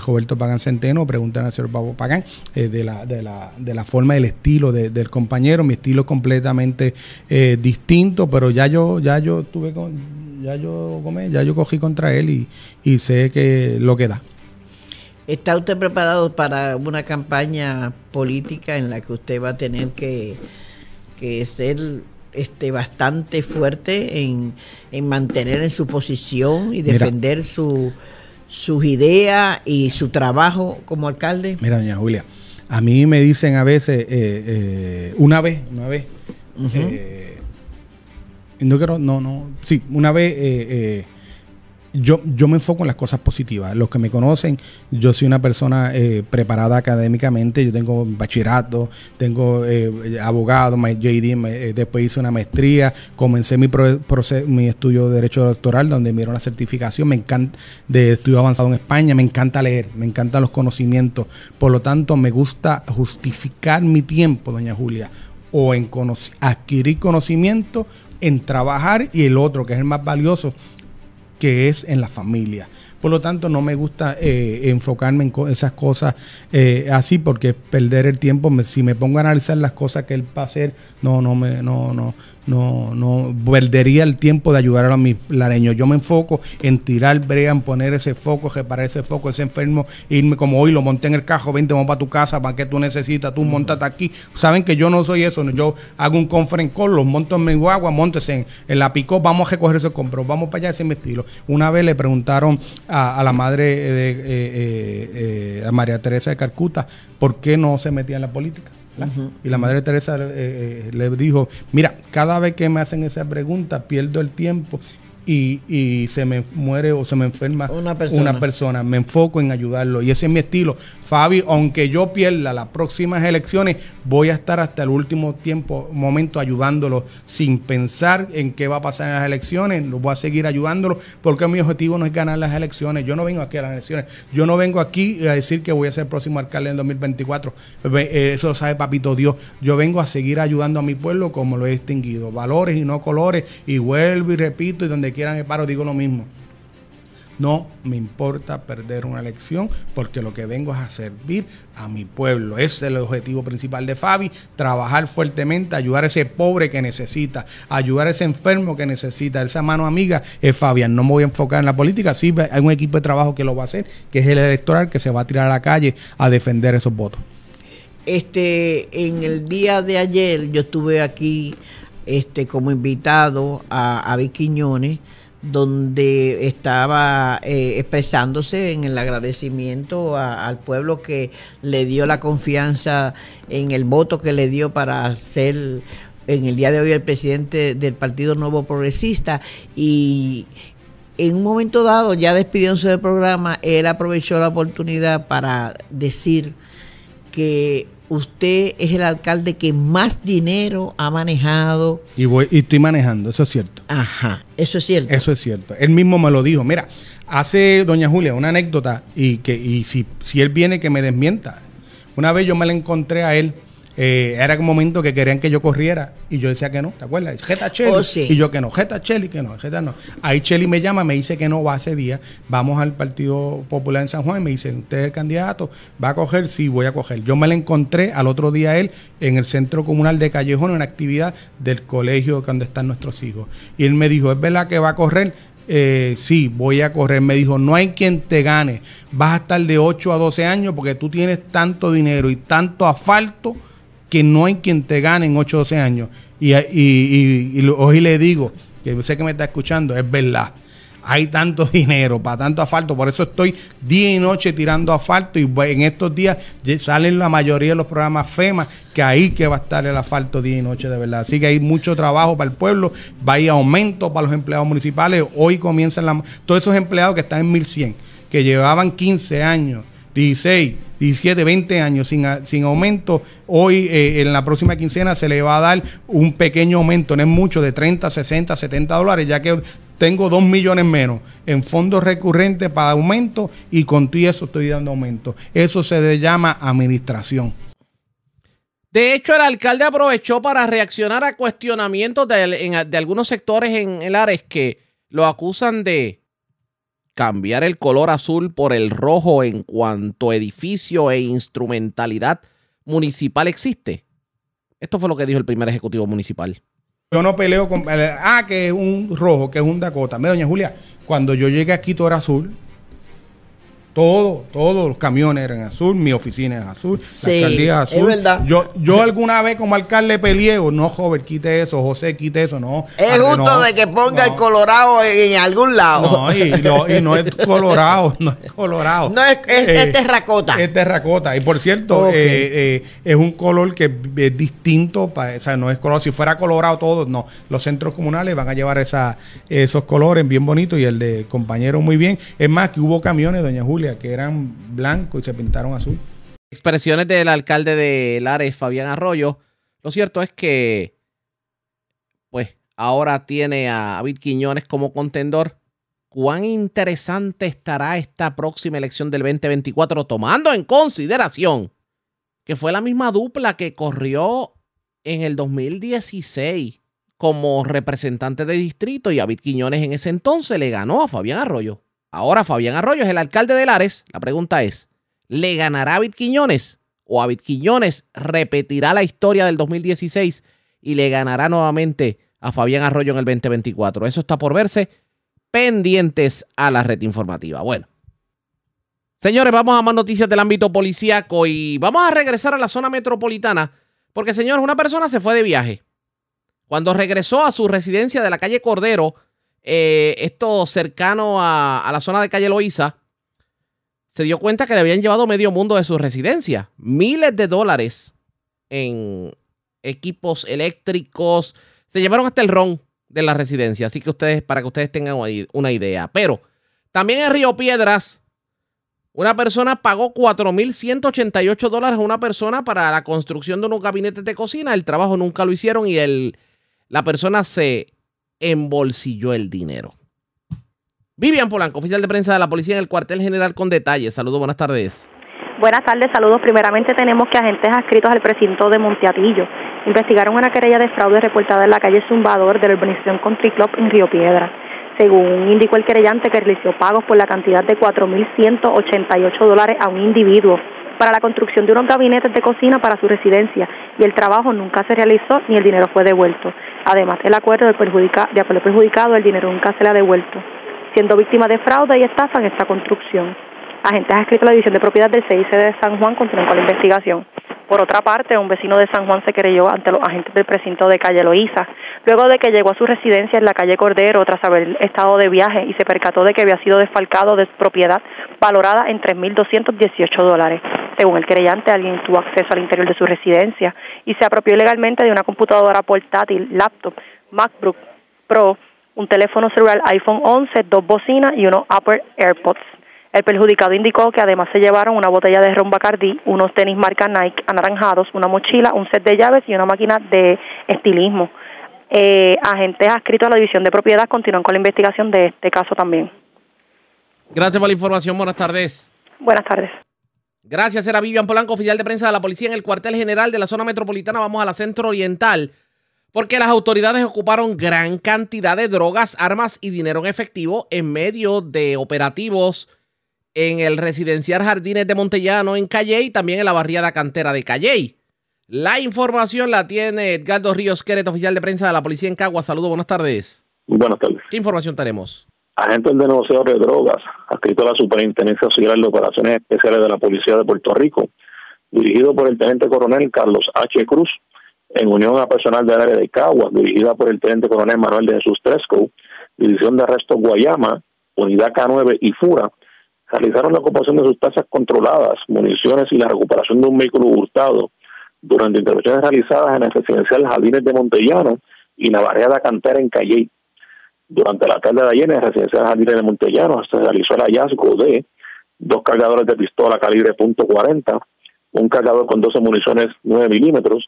Roberto Pagán Centeno, pregúntenle al señor Pablo Pagán, de la forma, del estilo de- del compañero. Mi estilo es completamente eh, distinto, pero ya yo, ya yo tuve con, ya yo comé, ya yo cogí contra él y, y sé que lo que da. ¿Está usted preparado para una campaña política en la que usted va a tener que, que ser este bastante fuerte en, en mantener en su posición y Mira. defender su, sus ideas y su trabajo como alcalde? Mira, doña Julia, a mí me dicen a veces, eh, eh, una vez, una vez, eh, no quiero, no, no, sí, una vez, eh, yo, yo me enfoco en las cosas positivas. Los que me conocen, yo soy una persona eh, preparada académicamente. Yo tengo bachillerato, tengo eh, abogado, JD, ma- eh, después hice una maestría, comencé mi, pro- mi estudio de Derecho Doctoral, donde me dieron la certificación. Me encanta de estudio avanzado en España, me encanta leer, me encantan los conocimientos. Por lo tanto, me gusta justificar mi tiempo, doña Julia, o en conoc- adquirir conocimiento, en trabajar y el otro, que es el más valioso, que es en la familia. Por lo tanto, no me gusta eh, enfocarme en esas cosas eh, así porque perder el tiempo. Si me pongo a analizar las cosas que él va a hacer, no, no me, no, no, no, no perdería el tiempo de ayudar a mis lareños. Yo me enfoco en tirar brea, en poner ese foco, reparar ese foco, ese enfermo, irme como hoy lo monté en el cajo, vente, vamos para tu casa, para que tú necesitas, tú montate aquí. Saben que yo no soy eso, yo hago un conference los monto en mi guagua, montes en, en la picó, vamos a recoger ese compro, vamos para allá, ese es mi estilo. Una vez le preguntaron a, a la madre de eh, eh, eh, a María Teresa de Calcuta por qué no se metía en la política. Y la madre Teresa eh, eh, le dijo, mira, cada vez que me hacen esa pregunta pierdo el tiempo y, y se me muere o se me enferma Una persona. persona. Me enfoco en ayudarlo y ese es mi estilo. Fabi, aunque yo pierda las próximas elecciones, voy a estar hasta el último tiempo, momento ayudándolo sin pensar en qué va a pasar en las elecciones. Lo voy a seguir ayudándolo porque mi objetivo no es ganar las elecciones. Yo no vengo aquí a las elecciones. Yo no vengo aquí a decir que voy a ser el próximo alcalde en 2024. Ve- eh, Eso lo sabe papito Dios. Yo vengo a seguir ayudando a mi pueblo como lo he distinguido. Valores y no colores. Y vuelvo y repito y donde quiera me paro digo lo mismo. No me importa perder una elección porque lo que vengo es a servir a mi pueblo. Ese es el objetivo principal de Fabi, trabajar fuertemente, ayudar a ese pobre que necesita, ayudar a ese enfermo que necesita. Esa mano amiga es Fabián. No me voy a enfocar en la política, sí hay un equipo de trabajo que lo va a hacer, que es el electoral que se va a tirar a la calle a defender esos votos. Este, en el día de ayer yo estuve aquí este, como invitado a, a Vic Quiñones, donde estaba eh, expresándose en el agradecimiento al pueblo que le dio la confianza en el voto que le dio para ser en el día de hoy el presidente del Partido Nuevo Progresista. Y en un momento dado, ya despidiéndose del programa, él aprovechó la oportunidad para decir que usted es el alcalde que más dinero ha manejado. Y, voy, y estoy manejando, eso es cierto. Ajá, eso es cierto. Eso es cierto. Él mismo me lo dijo. Mira, hace doña Julia una anécdota y que y si, si él viene que me desmienta. Una vez yo me la encontré a él. Eh, era un momento que querían que yo corriera y yo decía que no, ¿te acuerdas? Jeta Cheli. Oh, sí. Y yo que no, Jeta Cheli, que no, Jeta no. Ahí Cheli me llama, me dice que no va ese día. Vamos al Partido Popular en San Juan y me dice, ¿usted es el candidato? ¿Va a coger? Sí, voy a coger. Yo me la encontré al otro día a él en el Centro Comunal de Callejón, en una actividad del colegio donde están nuestros hijos. Y él me dijo, ¿es verdad que va a correr? Eh, sí, voy a correr. Me dijo, no hay quien te gane. Vas a estar de 8 a 12 años porque tú tienes tanto dinero y tanto asfalto que no hay quien te gane en 8 o 12 años. Y, y, y- hoy le digo, que sé que me está escuchando, es verdad. Hay tanto dinero para tanto asfalto, por eso estoy día y noche tirando asfalto y en estos días salen la mayoría de los programas FEMA, que ahí que va a estar el asfalto día y noche de verdad. Así que hay mucho trabajo para el pueblo, va a ir aumento para los empleados municipales, hoy comienzan la, todos esos empleados que están en 1100, que llevaban 15 años, 16, 17, 20 años sin, sin aumento. Hoy, eh, en la próxima quincena, se le va a dar un pequeño aumento, no es mucho, de 30, 60, 70 dólares, ya que tengo 2 millones menos en fondos recurrentes para aumento y con todo eso estoy dando aumento. Eso se le llama administración. De hecho, el alcalde aprovechó para reaccionar a cuestionamientos de, de algunos sectores en el Ares que lo acusan de cambiar el color azul por el rojo en cuanto edificio e instrumentalidad municipal existe. Esto fue lo que dijo el primer ejecutivo municipal. Yo no peleo con. eh, Ah, que es un rojo, que es un Dakota. Mira, doña Julia, cuando yo llegué aquí todo era azul. Todo, todos los camiones eran azul, mi oficina es azul, Sí, la alcaldía es es azul. verdad. Yo, yo alguna vez como alcalde peleé, no, joven, quite eso, José, quite eso, no. Es justo no, de que ponga el colorado en, en algún lado. No, y, lo- y no es colorado, no es colorado. No es, es- Eh, es terracota. Es terracota. Y por cierto, eh, eh, es un color que es distinto. o sea, no es color. Si fuera colorado todo, no. Los centros comunales van a llevar esa, esos colores bien bonitos y el de compañero muy bien. Es más, que hubo camiones, doña Julia, que eran blancos y se pintaron azul. Expresiones del alcalde de Lares, Fabián Arroyo. Lo cierto es que, pues, ahora tiene a David Quiñones como contendor. ¿Cuán interesante estará esta próxima elección del 2024, tomando en consideración que fue la misma dupla que corrió en el 2016 como representante de distrito y David Quiñones en ese entonces le ganó a Fabián Arroyo? Ahora Fabián Arroyo es el alcalde de Lares. La pregunta es, ¿le ganará a Quiñones? ¿O David Quiñones repetirá la historia del 2016 y le ganará nuevamente a Fabián Arroyo en el 2024? Eso está por verse. Pendientes a la red informativa. Bueno. Señores, vamos a más noticias del ámbito policíaco y vamos a regresar a la zona metropolitana porque, señores, una persona se fue de viaje. Cuando regresó a su residencia de la calle Cordero, eh, esto cercano a, la zona de calle Loíza, se dio cuenta que le habían llevado medio mundo de su residencia. Miles de dólares en equipos eléctricos. Se llevaron hasta el ron de la residencia. Así que ustedes, para que ustedes tengan una idea. Pero también en Río Piedras, una persona pagó 4.188 dólares a una persona para la construcción de unos gabinetes de cocina. El trabajo nunca lo hicieron y el, la persona se embolsilló el dinero. Vivian Polanco, oficial de prensa de la policía en el cuartel general con detalles. Saludos, buenas tardes. Buenas tardes, saludos. Primeramente tenemos que agentes adscritos al precinto de Monteatillo investigaron una querella de fraude reportada en la calle Zumbador de la urbanización Country Club en Río Piedra. Según indicó el querellante que realizó pagos por la cantidad de 4.188 dólares a un individuo para la construcción de unos gabinetes de cocina para su residencia y el trabajo nunca se realizó ni el dinero fue devuelto. Además, el acuerdo de, perjudica, de perjudicado, el dinero nunca se le ha devuelto, siendo víctima de fraude y estafa en esta construcción. Agentes adscritos a la División de Propiedad del CIC de San Juan continúan con la investigación. Por otra parte, un vecino de San Juan se creyó ante los agentes del precinto de calle Loíza, luego de que llegó a su residencia en la calle Cordero tras haber estado de viaje y se percató de que había sido desfalcado de propiedad valorada en 3.218 dólares. Según el creyente, alguien tuvo acceso al interior de su residencia y se apropió ilegalmente de una computadora portátil, laptop, MacBook Pro, un teléfono celular iPhone 11, dos bocinas y unos Upper AirPods. El perjudicado indicó que además se llevaron una botella de ron Bacardi, unos tenis marca Nike anaranjados, una mochila, un set de llaves y una máquina de estilismo. Eh, agentes adscritos a la División de Propiedad continúan con la investigación de este caso también. Gracias por la información. Buenas tardes. Buenas tardes. Gracias, era Vivian Polanco, oficial de prensa de la policía en el cuartel general de la zona metropolitana. Vamos a la centro oriental porque las autoridades ocuparon gran cantidad de drogas, armas y dinero en efectivo en medio de operativos en el residencial Jardines de Montellano en Calle y también en la barriada cantera de Calle. La información la tiene Edgardo Ríos Queret, oficial de prensa de la policía en Cagua. Saludos, buenas tardes. Buenas tardes. ¿Qué información tenemos? Agentes de negociadores de drogas, adscrito a la Superintendencia Auxiliar de Operaciones Especiales de la Policía de Puerto Rico, dirigido por el Teniente Coronel Carlos H. Cruz, en unión a personal del área de Cagua, dirigida por el Teniente Coronel Manuel de Jesús Tresco, División de Arrestos Guayama, Unidad K9 y FURA, realizaron la ocupación de sustancias controladas, municiones y la recuperación de un vehículo hurtado durante intervenciones realizadas en el residencial Jardines de Montellano y la barriada cantera en Calle. Durante la tarde de ayer en el residencial Jardines de Montellano se realizó el hallazgo de dos cargadores de pistola calibre .40, un cargador con 12 municiones 9 milímetros,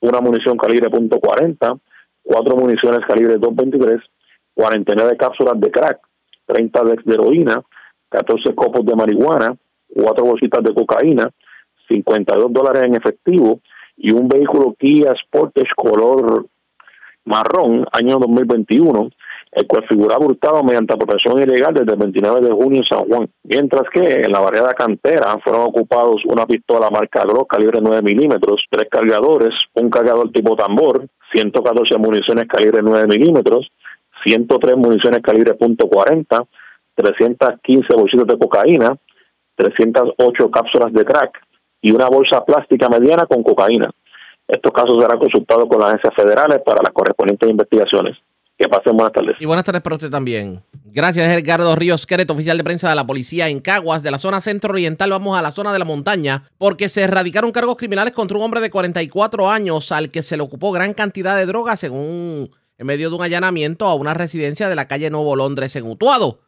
una munición calibre .40, cuatro municiones calibre 223, 49 cápsulas de crack, 30 de heroína, 14 copos de marihuana, cuatro bolsitas de cocaína, 52 dólares en efectivo y un vehículo Kia Sportage color marrón, año 2021, el cual figuraba hurtado mediante apropiación ilegal desde el 29 de junio en San Juan. Mientras que en la barriada cantera fueron ocupados una pistola marca Glock calibre 9 milímetros, tres cargadores, un cargador tipo tambor, 114 municiones calibre 9 milímetros, 103 municiones calibre .40, 315 bolsitas de cocaína, 308 cápsulas de crack y una bolsa plástica mediana con cocaína. Estos casos serán consultados con las agencias federales para las correspondientes investigaciones. Que pasen buenas tardes. Y buenas tardes para usted también. Gracias, Edgardo Ríos Queret, oficial de prensa de la policía en Caguas, de la zona centro-oriental. Vamos a la zona de la montaña, porque se erradicaron cargos criminales contra un hombre de 44 años al que se le ocupó gran cantidad de drogas, según en medio de un allanamiento a una residencia de la calle Nuevo Londres en Utuado.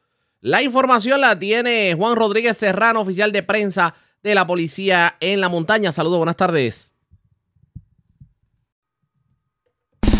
La información la tiene Juan Rodríguez Serrano, oficial de prensa de la policía en la montaña. Saludos, buenas tardes.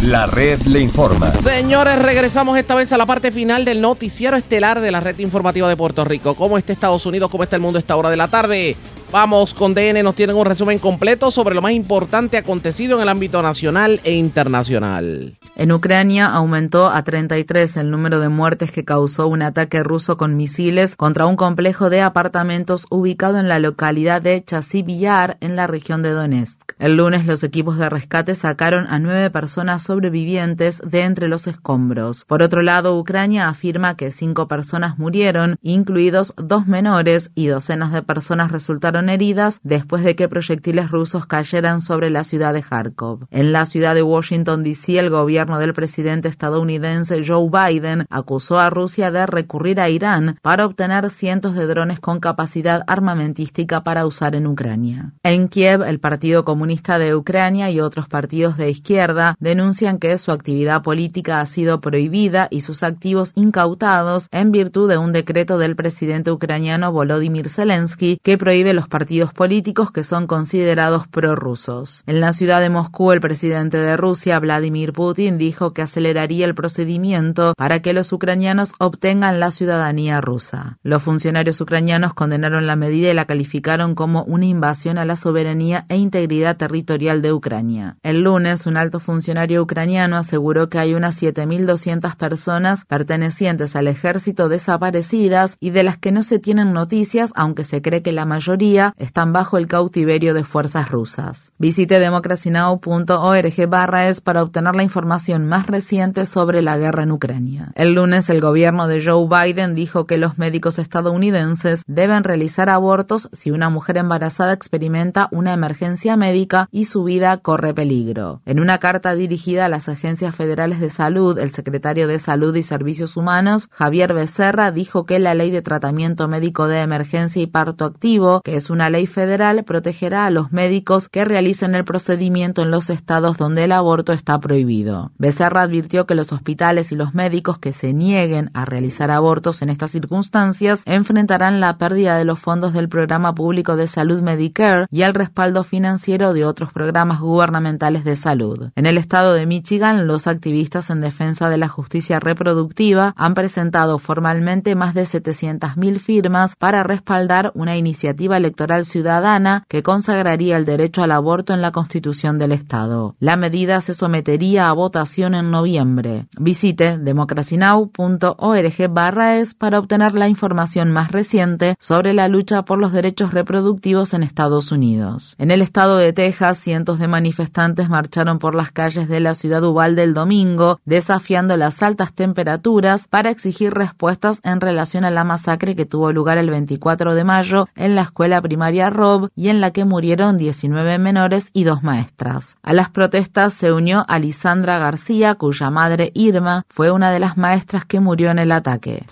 La red le informa. Señores, regresamos esta vez a la parte final del noticiero estelar de la red informativa de Puerto Rico. ¿Cómo está Estados Unidos? ¿Cómo está el mundo a esta hora de la tarde? Vamos con DN, nos tienen un resumen completo sobre lo más importante acontecido en el ámbito nacional e internacional. En Ucrania aumentó a 33 el número de muertes que causó un ataque ruso con misiles contra un complejo de apartamentos ubicado en la localidad de Chasiv-Yar en la región de Donetsk. El lunes los equipos de rescate sacaron a nueve personas sobrevivientes de entre los escombros. Por otro lado, Ucrania afirma que cinco personas murieron, incluidos dos menores, y docenas de personas resultaron heridas después de que proyectiles rusos cayeran sobre la ciudad de Kharkov. En la ciudad de Washington, D.C., el gobierno del presidente estadounidense Joe Biden acusó a Rusia de recurrir a Irán para obtener cientos de drones con capacidad armamentística para usar en Ucrania. En Kiev, el Partido Comunista de Ucrania y otros partidos de izquierda denuncian que su actividad política ha sido prohibida y sus activos incautados en virtud de un decreto del presidente ucraniano Volodymyr Zelensky que prohíbe los partidos políticos que son considerados prorrusos. En la ciudad de Moscú, el presidente de Rusia, Vladimir Putin, dijo que aceleraría el procedimiento para que los ucranianos obtengan la ciudadanía rusa. Los funcionarios ucranianos condenaron la medida y la calificaron como una invasión a la soberanía e integridad territorial de Ucrania. El lunes, un alto funcionario ucraniano aseguró que hay unas 7.200 personas pertenecientes al ejército desaparecidas y de las que no se tienen noticias, aunque se cree que la mayoría están bajo el cautiverio de fuerzas rusas. Visite democracynow.org barra es para obtener la información más reciente sobre la guerra en Ucrania. El lunes, el gobierno de Joe Biden dijo que los médicos estadounidenses deben realizar abortos si una mujer embarazada experimenta una emergencia médica y su vida corre peligro. En una carta dirigida a las agencias federales de salud, el secretario de Salud y Servicios Humanos, Javier Becerra, dijo que la ley de tratamiento médico de emergencia y parto activo, que una ley federal, protegerá a los médicos que realicen el procedimiento en los estados donde el aborto está prohibido. Becerra advirtió que los hospitales y los médicos que se nieguen a realizar abortos en estas circunstancias enfrentarán la pérdida de los fondos del programa público de salud Medicare y el respaldo financiero de otros programas gubernamentales de salud. En el estado de Michigan, los activistas en defensa de la justicia reproductiva han presentado formalmente más de 700.000 firmas para respaldar una iniciativa electoral ciudadana que consagraría el derecho al aborto en la Constitución del Estado. La medida se sometería a votación en noviembre. Visite democracynow.org barra es para obtener la información más reciente sobre la lucha por los derechos reproductivos en Estados Unidos. En el estado de Texas, cientos de manifestantes marcharon por las calles de la ciudad Uvalde el domingo, desafiando las altas temperaturas para exigir respuestas en relación a la masacre que tuvo lugar el 24 de mayo en la escuela primaria Rob y en la que murieron 19 menores y dos maestras. A las protestas se unió Alisandra García, cuya madre Irma fue una de las maestras que murió en el ataque.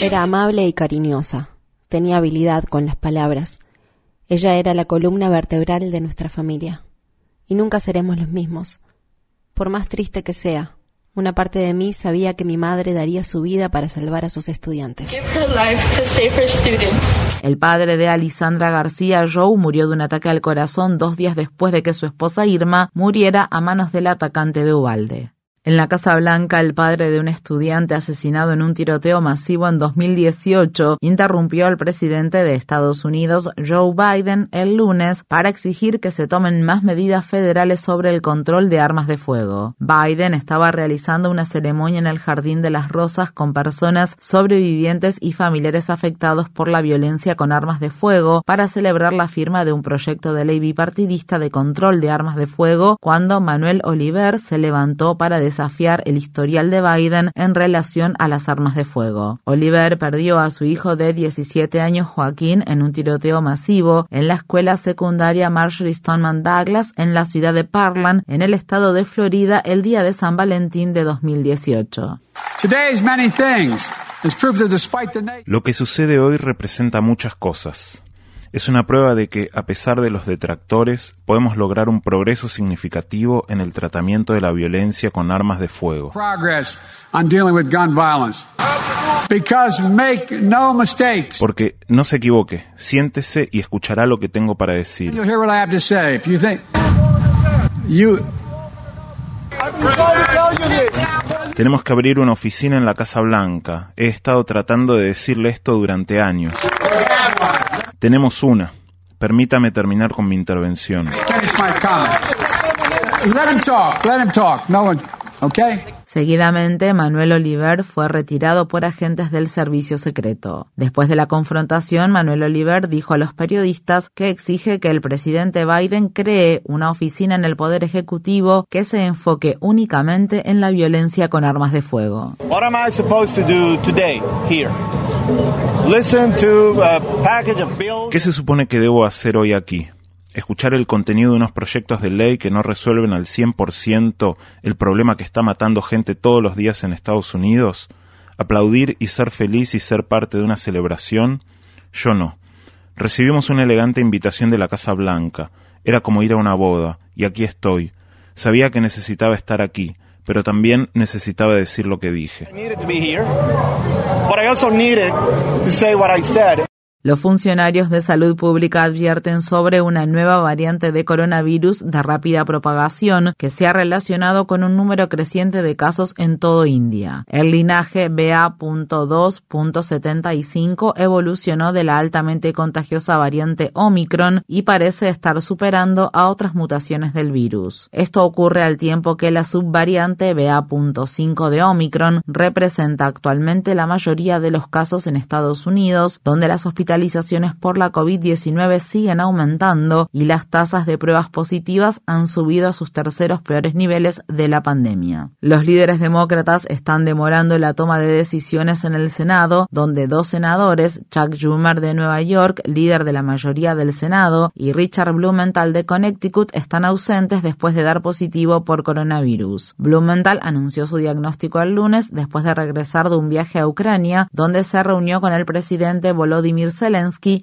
Era amable y cariñosa. Tenía habilidad con las palabras. Ella era la columna vertebral de nuestra familia. Y nunca seremos los mismos. Por más triste que sea, una parte de mí sabía que mi madre daría su vida para salvar a sus estudiantes. El padre de Alisandra García, Joe, murió de un ataque al corazón dos días después de que su esposa Irma muriera a manos del atacante de Ubalde. En la Casa Blanca, el padre de un estudiante asesinado en un tiroteo masivo en 2018 interrumpió al presidente de Estados Unidos, Joe Biden, el lunes para exigir que se tomen más medidas federales sobre el control de armas de fuego. Biden estaba realizando una ceremonia en el Jardín de las Rosas con personas sobrevivientes y familiares afectados por la violencia con armas de fuego para celebrar la firma de un proyecto de ley bipartidista de control de armas de fuego cuando Manuel Oliver se levantó para desafiar el historial de Biden en relación a las armas de fuego. Oliver perdió a su hijo de 17 años Joaquín en un tiroteo masivo en la escuela secundaria Marjorie Stoneman Douglas en la ciudad de Parkland, en el estado de Florida, el día de San Valentín de 2018. Lo que sucede hoy representa muchas cosas. Es una prueba de que, a pesar de los detractores, podemos lograr un progreso significativo en el tratamiento de la violencia con armas de fuego. Porque, no se equivoque, siéntese y escuchará lo que tengo para decir. Tenemos que abrir una oficina en la Casa Blanca. He estado tratando de decirle esto durante años. Tenemos una. Permítame terminar con mi intervención. Seguidamente, Manuel Oliver fue retirado por agentes del servicio secreto. Después de la confrontación, Manuel Oliver dijo a los periodistas que exige que el presidente Biden cree una oficina en el Poder Ejecutivo que se enfoque únicamente en la violencia con armas de fuego. What am I supposed to do today here? ¿Qué se supone que debo hacer hoy aquí? Escuchar el contenido de unos proyectos de ley que no resuelven al 100% el problema que está matando gente todos los días en Estados Unidos? ¿Aplaudir y ser feliz y ser parte de una celebración? Yo no. Recibimos una elegante invitación de la Casa Blanca. Era como ir a una boda, y aquí estoy. Sabía que necesitaba estar aquí, pero también necesitaba decir lo que dije. Los funcionarios de salud pública advierten sobre una nueva variante de coronavirus de rápida propagación que se ha relacionado con un número creciente de casos en todo India. El linaje BA.2.75 evolucionó de la altamente contagiosa variante Omicron y parece estar superando a otras mutaciones del virus. Esto ocurre al tiempo que la subvariante BA.5 de Omicron representa actualmente la mayoría de los casos en Estados Unidos, donde las hospitalizaciones hospitalizaciones por la COVID-19 siguen aumentando y las tasas de pruebas positivas han subido a sus terceros peores niveles de la pandemia. Los líderes demócratas están demorando la toma de decisiones en el Senado, donde dos senadores, Chuck Schumer de Nueva York, líder de la mayoría del Senado, y Richard Blumenthal de Connecticut están ausentes después de dar positivo por coronavirus. Blumenthal anunció su diagnóstico el lunes después de regresar de un viaje a Ucrania, donde se reunió con el presidente Volodymyr Zelensky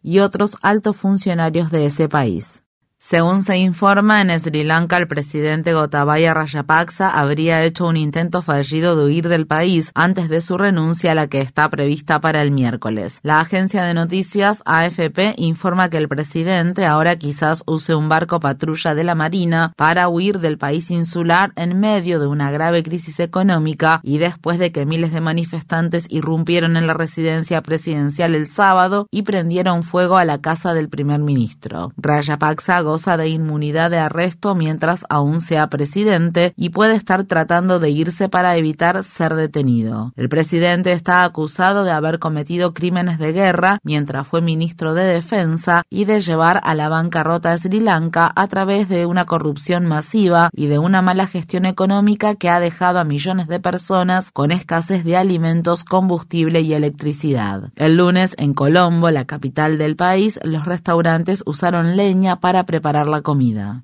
y otros altos funcionarios de ese país. Según se informa, en Sri Lanka el presidente Gotabaya Rajapaksa habría hecho un intento fallido de huir del país antes de su renuncia a la que está prevista para el miércoles. La agencia de noticias AFP informa que el presidente ahora quizás use un barco patrulla de la Marina para huir del país insular en medio de una grave crisis económica y después de que miles de manifestantes irrumpieron en la residencia presidencial el sábado y prendieron fuego a la casa del primer ministro. Rajapaksa goza de inmunidad de arresto mientras aún sea presidente y puede estar tratando de irse para evitar ser detenido. El presidente está acusado de haber cometido crímenes de guerra mientras fue ministro de Defensa y de llevar a la bancarrota a Sri Lanka a través de una corrupción masiva y de una mala gestión económica que ha dejado a millones de personas con escasez de alimentos, combustible y electricidad. El lunes, en Colombo, la capital del país, los restaurantes usaron leña para preparar preparar la comida.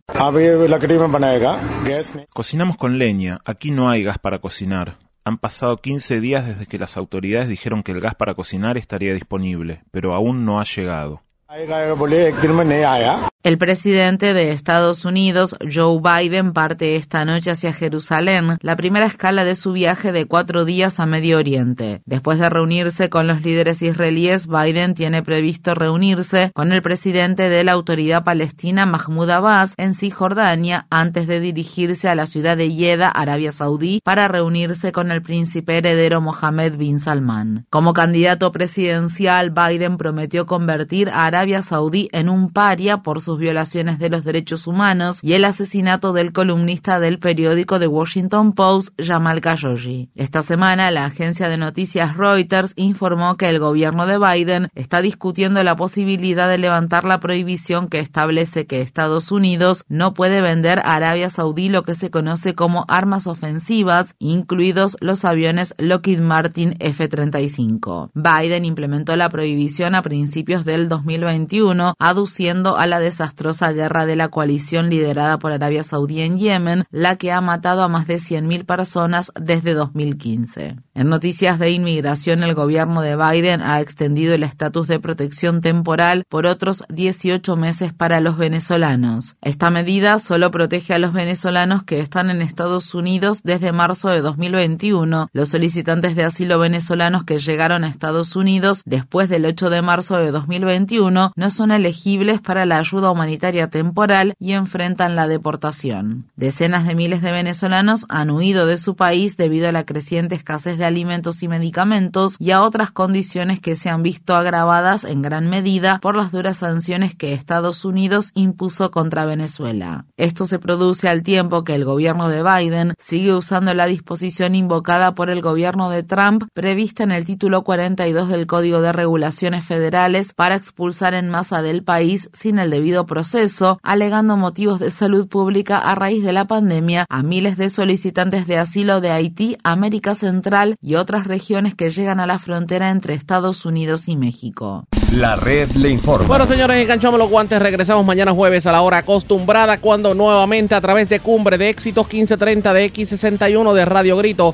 Cocinamos con leña, aquí no hay gas para cocinar. Han pasado 15 días desde que las autoridades dijeron que el gas para cocinar estaría disponible, pero aún no ha llegado. El presidente de Estados Unidos, Joe Biden, parte esta noche hacia Jerusalén, la primera escala de su viaje de cuatro días a Medio Oriente. Después de reunirse con los líderes israelíes, Biden tiene previsto reunirse con el presidente de la autoridad palestina, Mahmoud Abbas, en Cisjordania, antes de dirigirse a la ciudad de Jeddah, Arabia Saudí, para reunirse con el príncipe heredero Mohammed bin Salman. Como candidato presidencial, Biden prometió convertir a Arabia Saudí en un paria por sus violaciones de los derechos humanos y el asesinato del columnista del periódico The Washington Post, Jamal Khashoggi. Esta semana, la agencia de noticias Reuters informó que el gobierno de Biden está discutiendo la posibilidad de levantar la prohibición que establece que Estados Unidos no puede vender a Arabia Saudí lo que se conoce como armas ofensivas, incluidos los aviones Lockheed Martin F-35. Biden implementó la prohibición a principios del 2021, aduciendo a la desastrosa guerra de la coalición liderada por Arabia Saudí en Yemen, la que ha matado a más de 100.000 personas desde 2015. En noticias de inmigración, el gobierno de Biden ha extendido el estatus de protección temporal por otros 18 meses para los venezolanos. Esta medida solo protege a los venezolanos que están en Estados Unidos desde marzo de 2021. Los solicitantes de asilo venezolanos que llegaron a Estados Unidos después del 8 de marzo de 2021 no son elegibles para la ayuda humanitaria temporal y enfrentan la deportación. Decenas de miles de venezolanos han huido de su país debido a la creciente escasez de alimentos y medicamentos y a otras condiciones que se han visto agravadas en gran medida por las duras sanciones que Estados Unidos impuso contra Venezuela. Esto se produce al tiempo que el gobierno de Biden sigue usando la disposición invocada por el gobierno de Trump prevista en el título 42 del Código de Regulaciones Federales para expulsar ingresar en masa del país sin el debido proceso, alegando motivos de salud pública a raíz de la pandemia a miles de solicitantes de asilo de Haití, América Central y otras regiones que llegan a la frontera entre Estados Unidos y México. La red le informa. Bueno, señores, enganchamos los guantes. Regresamos mañana jueves a la hora acostumbrada cuando nuevamente a través de Cumbre de Éxitos 1530 de X61 de Radio Grito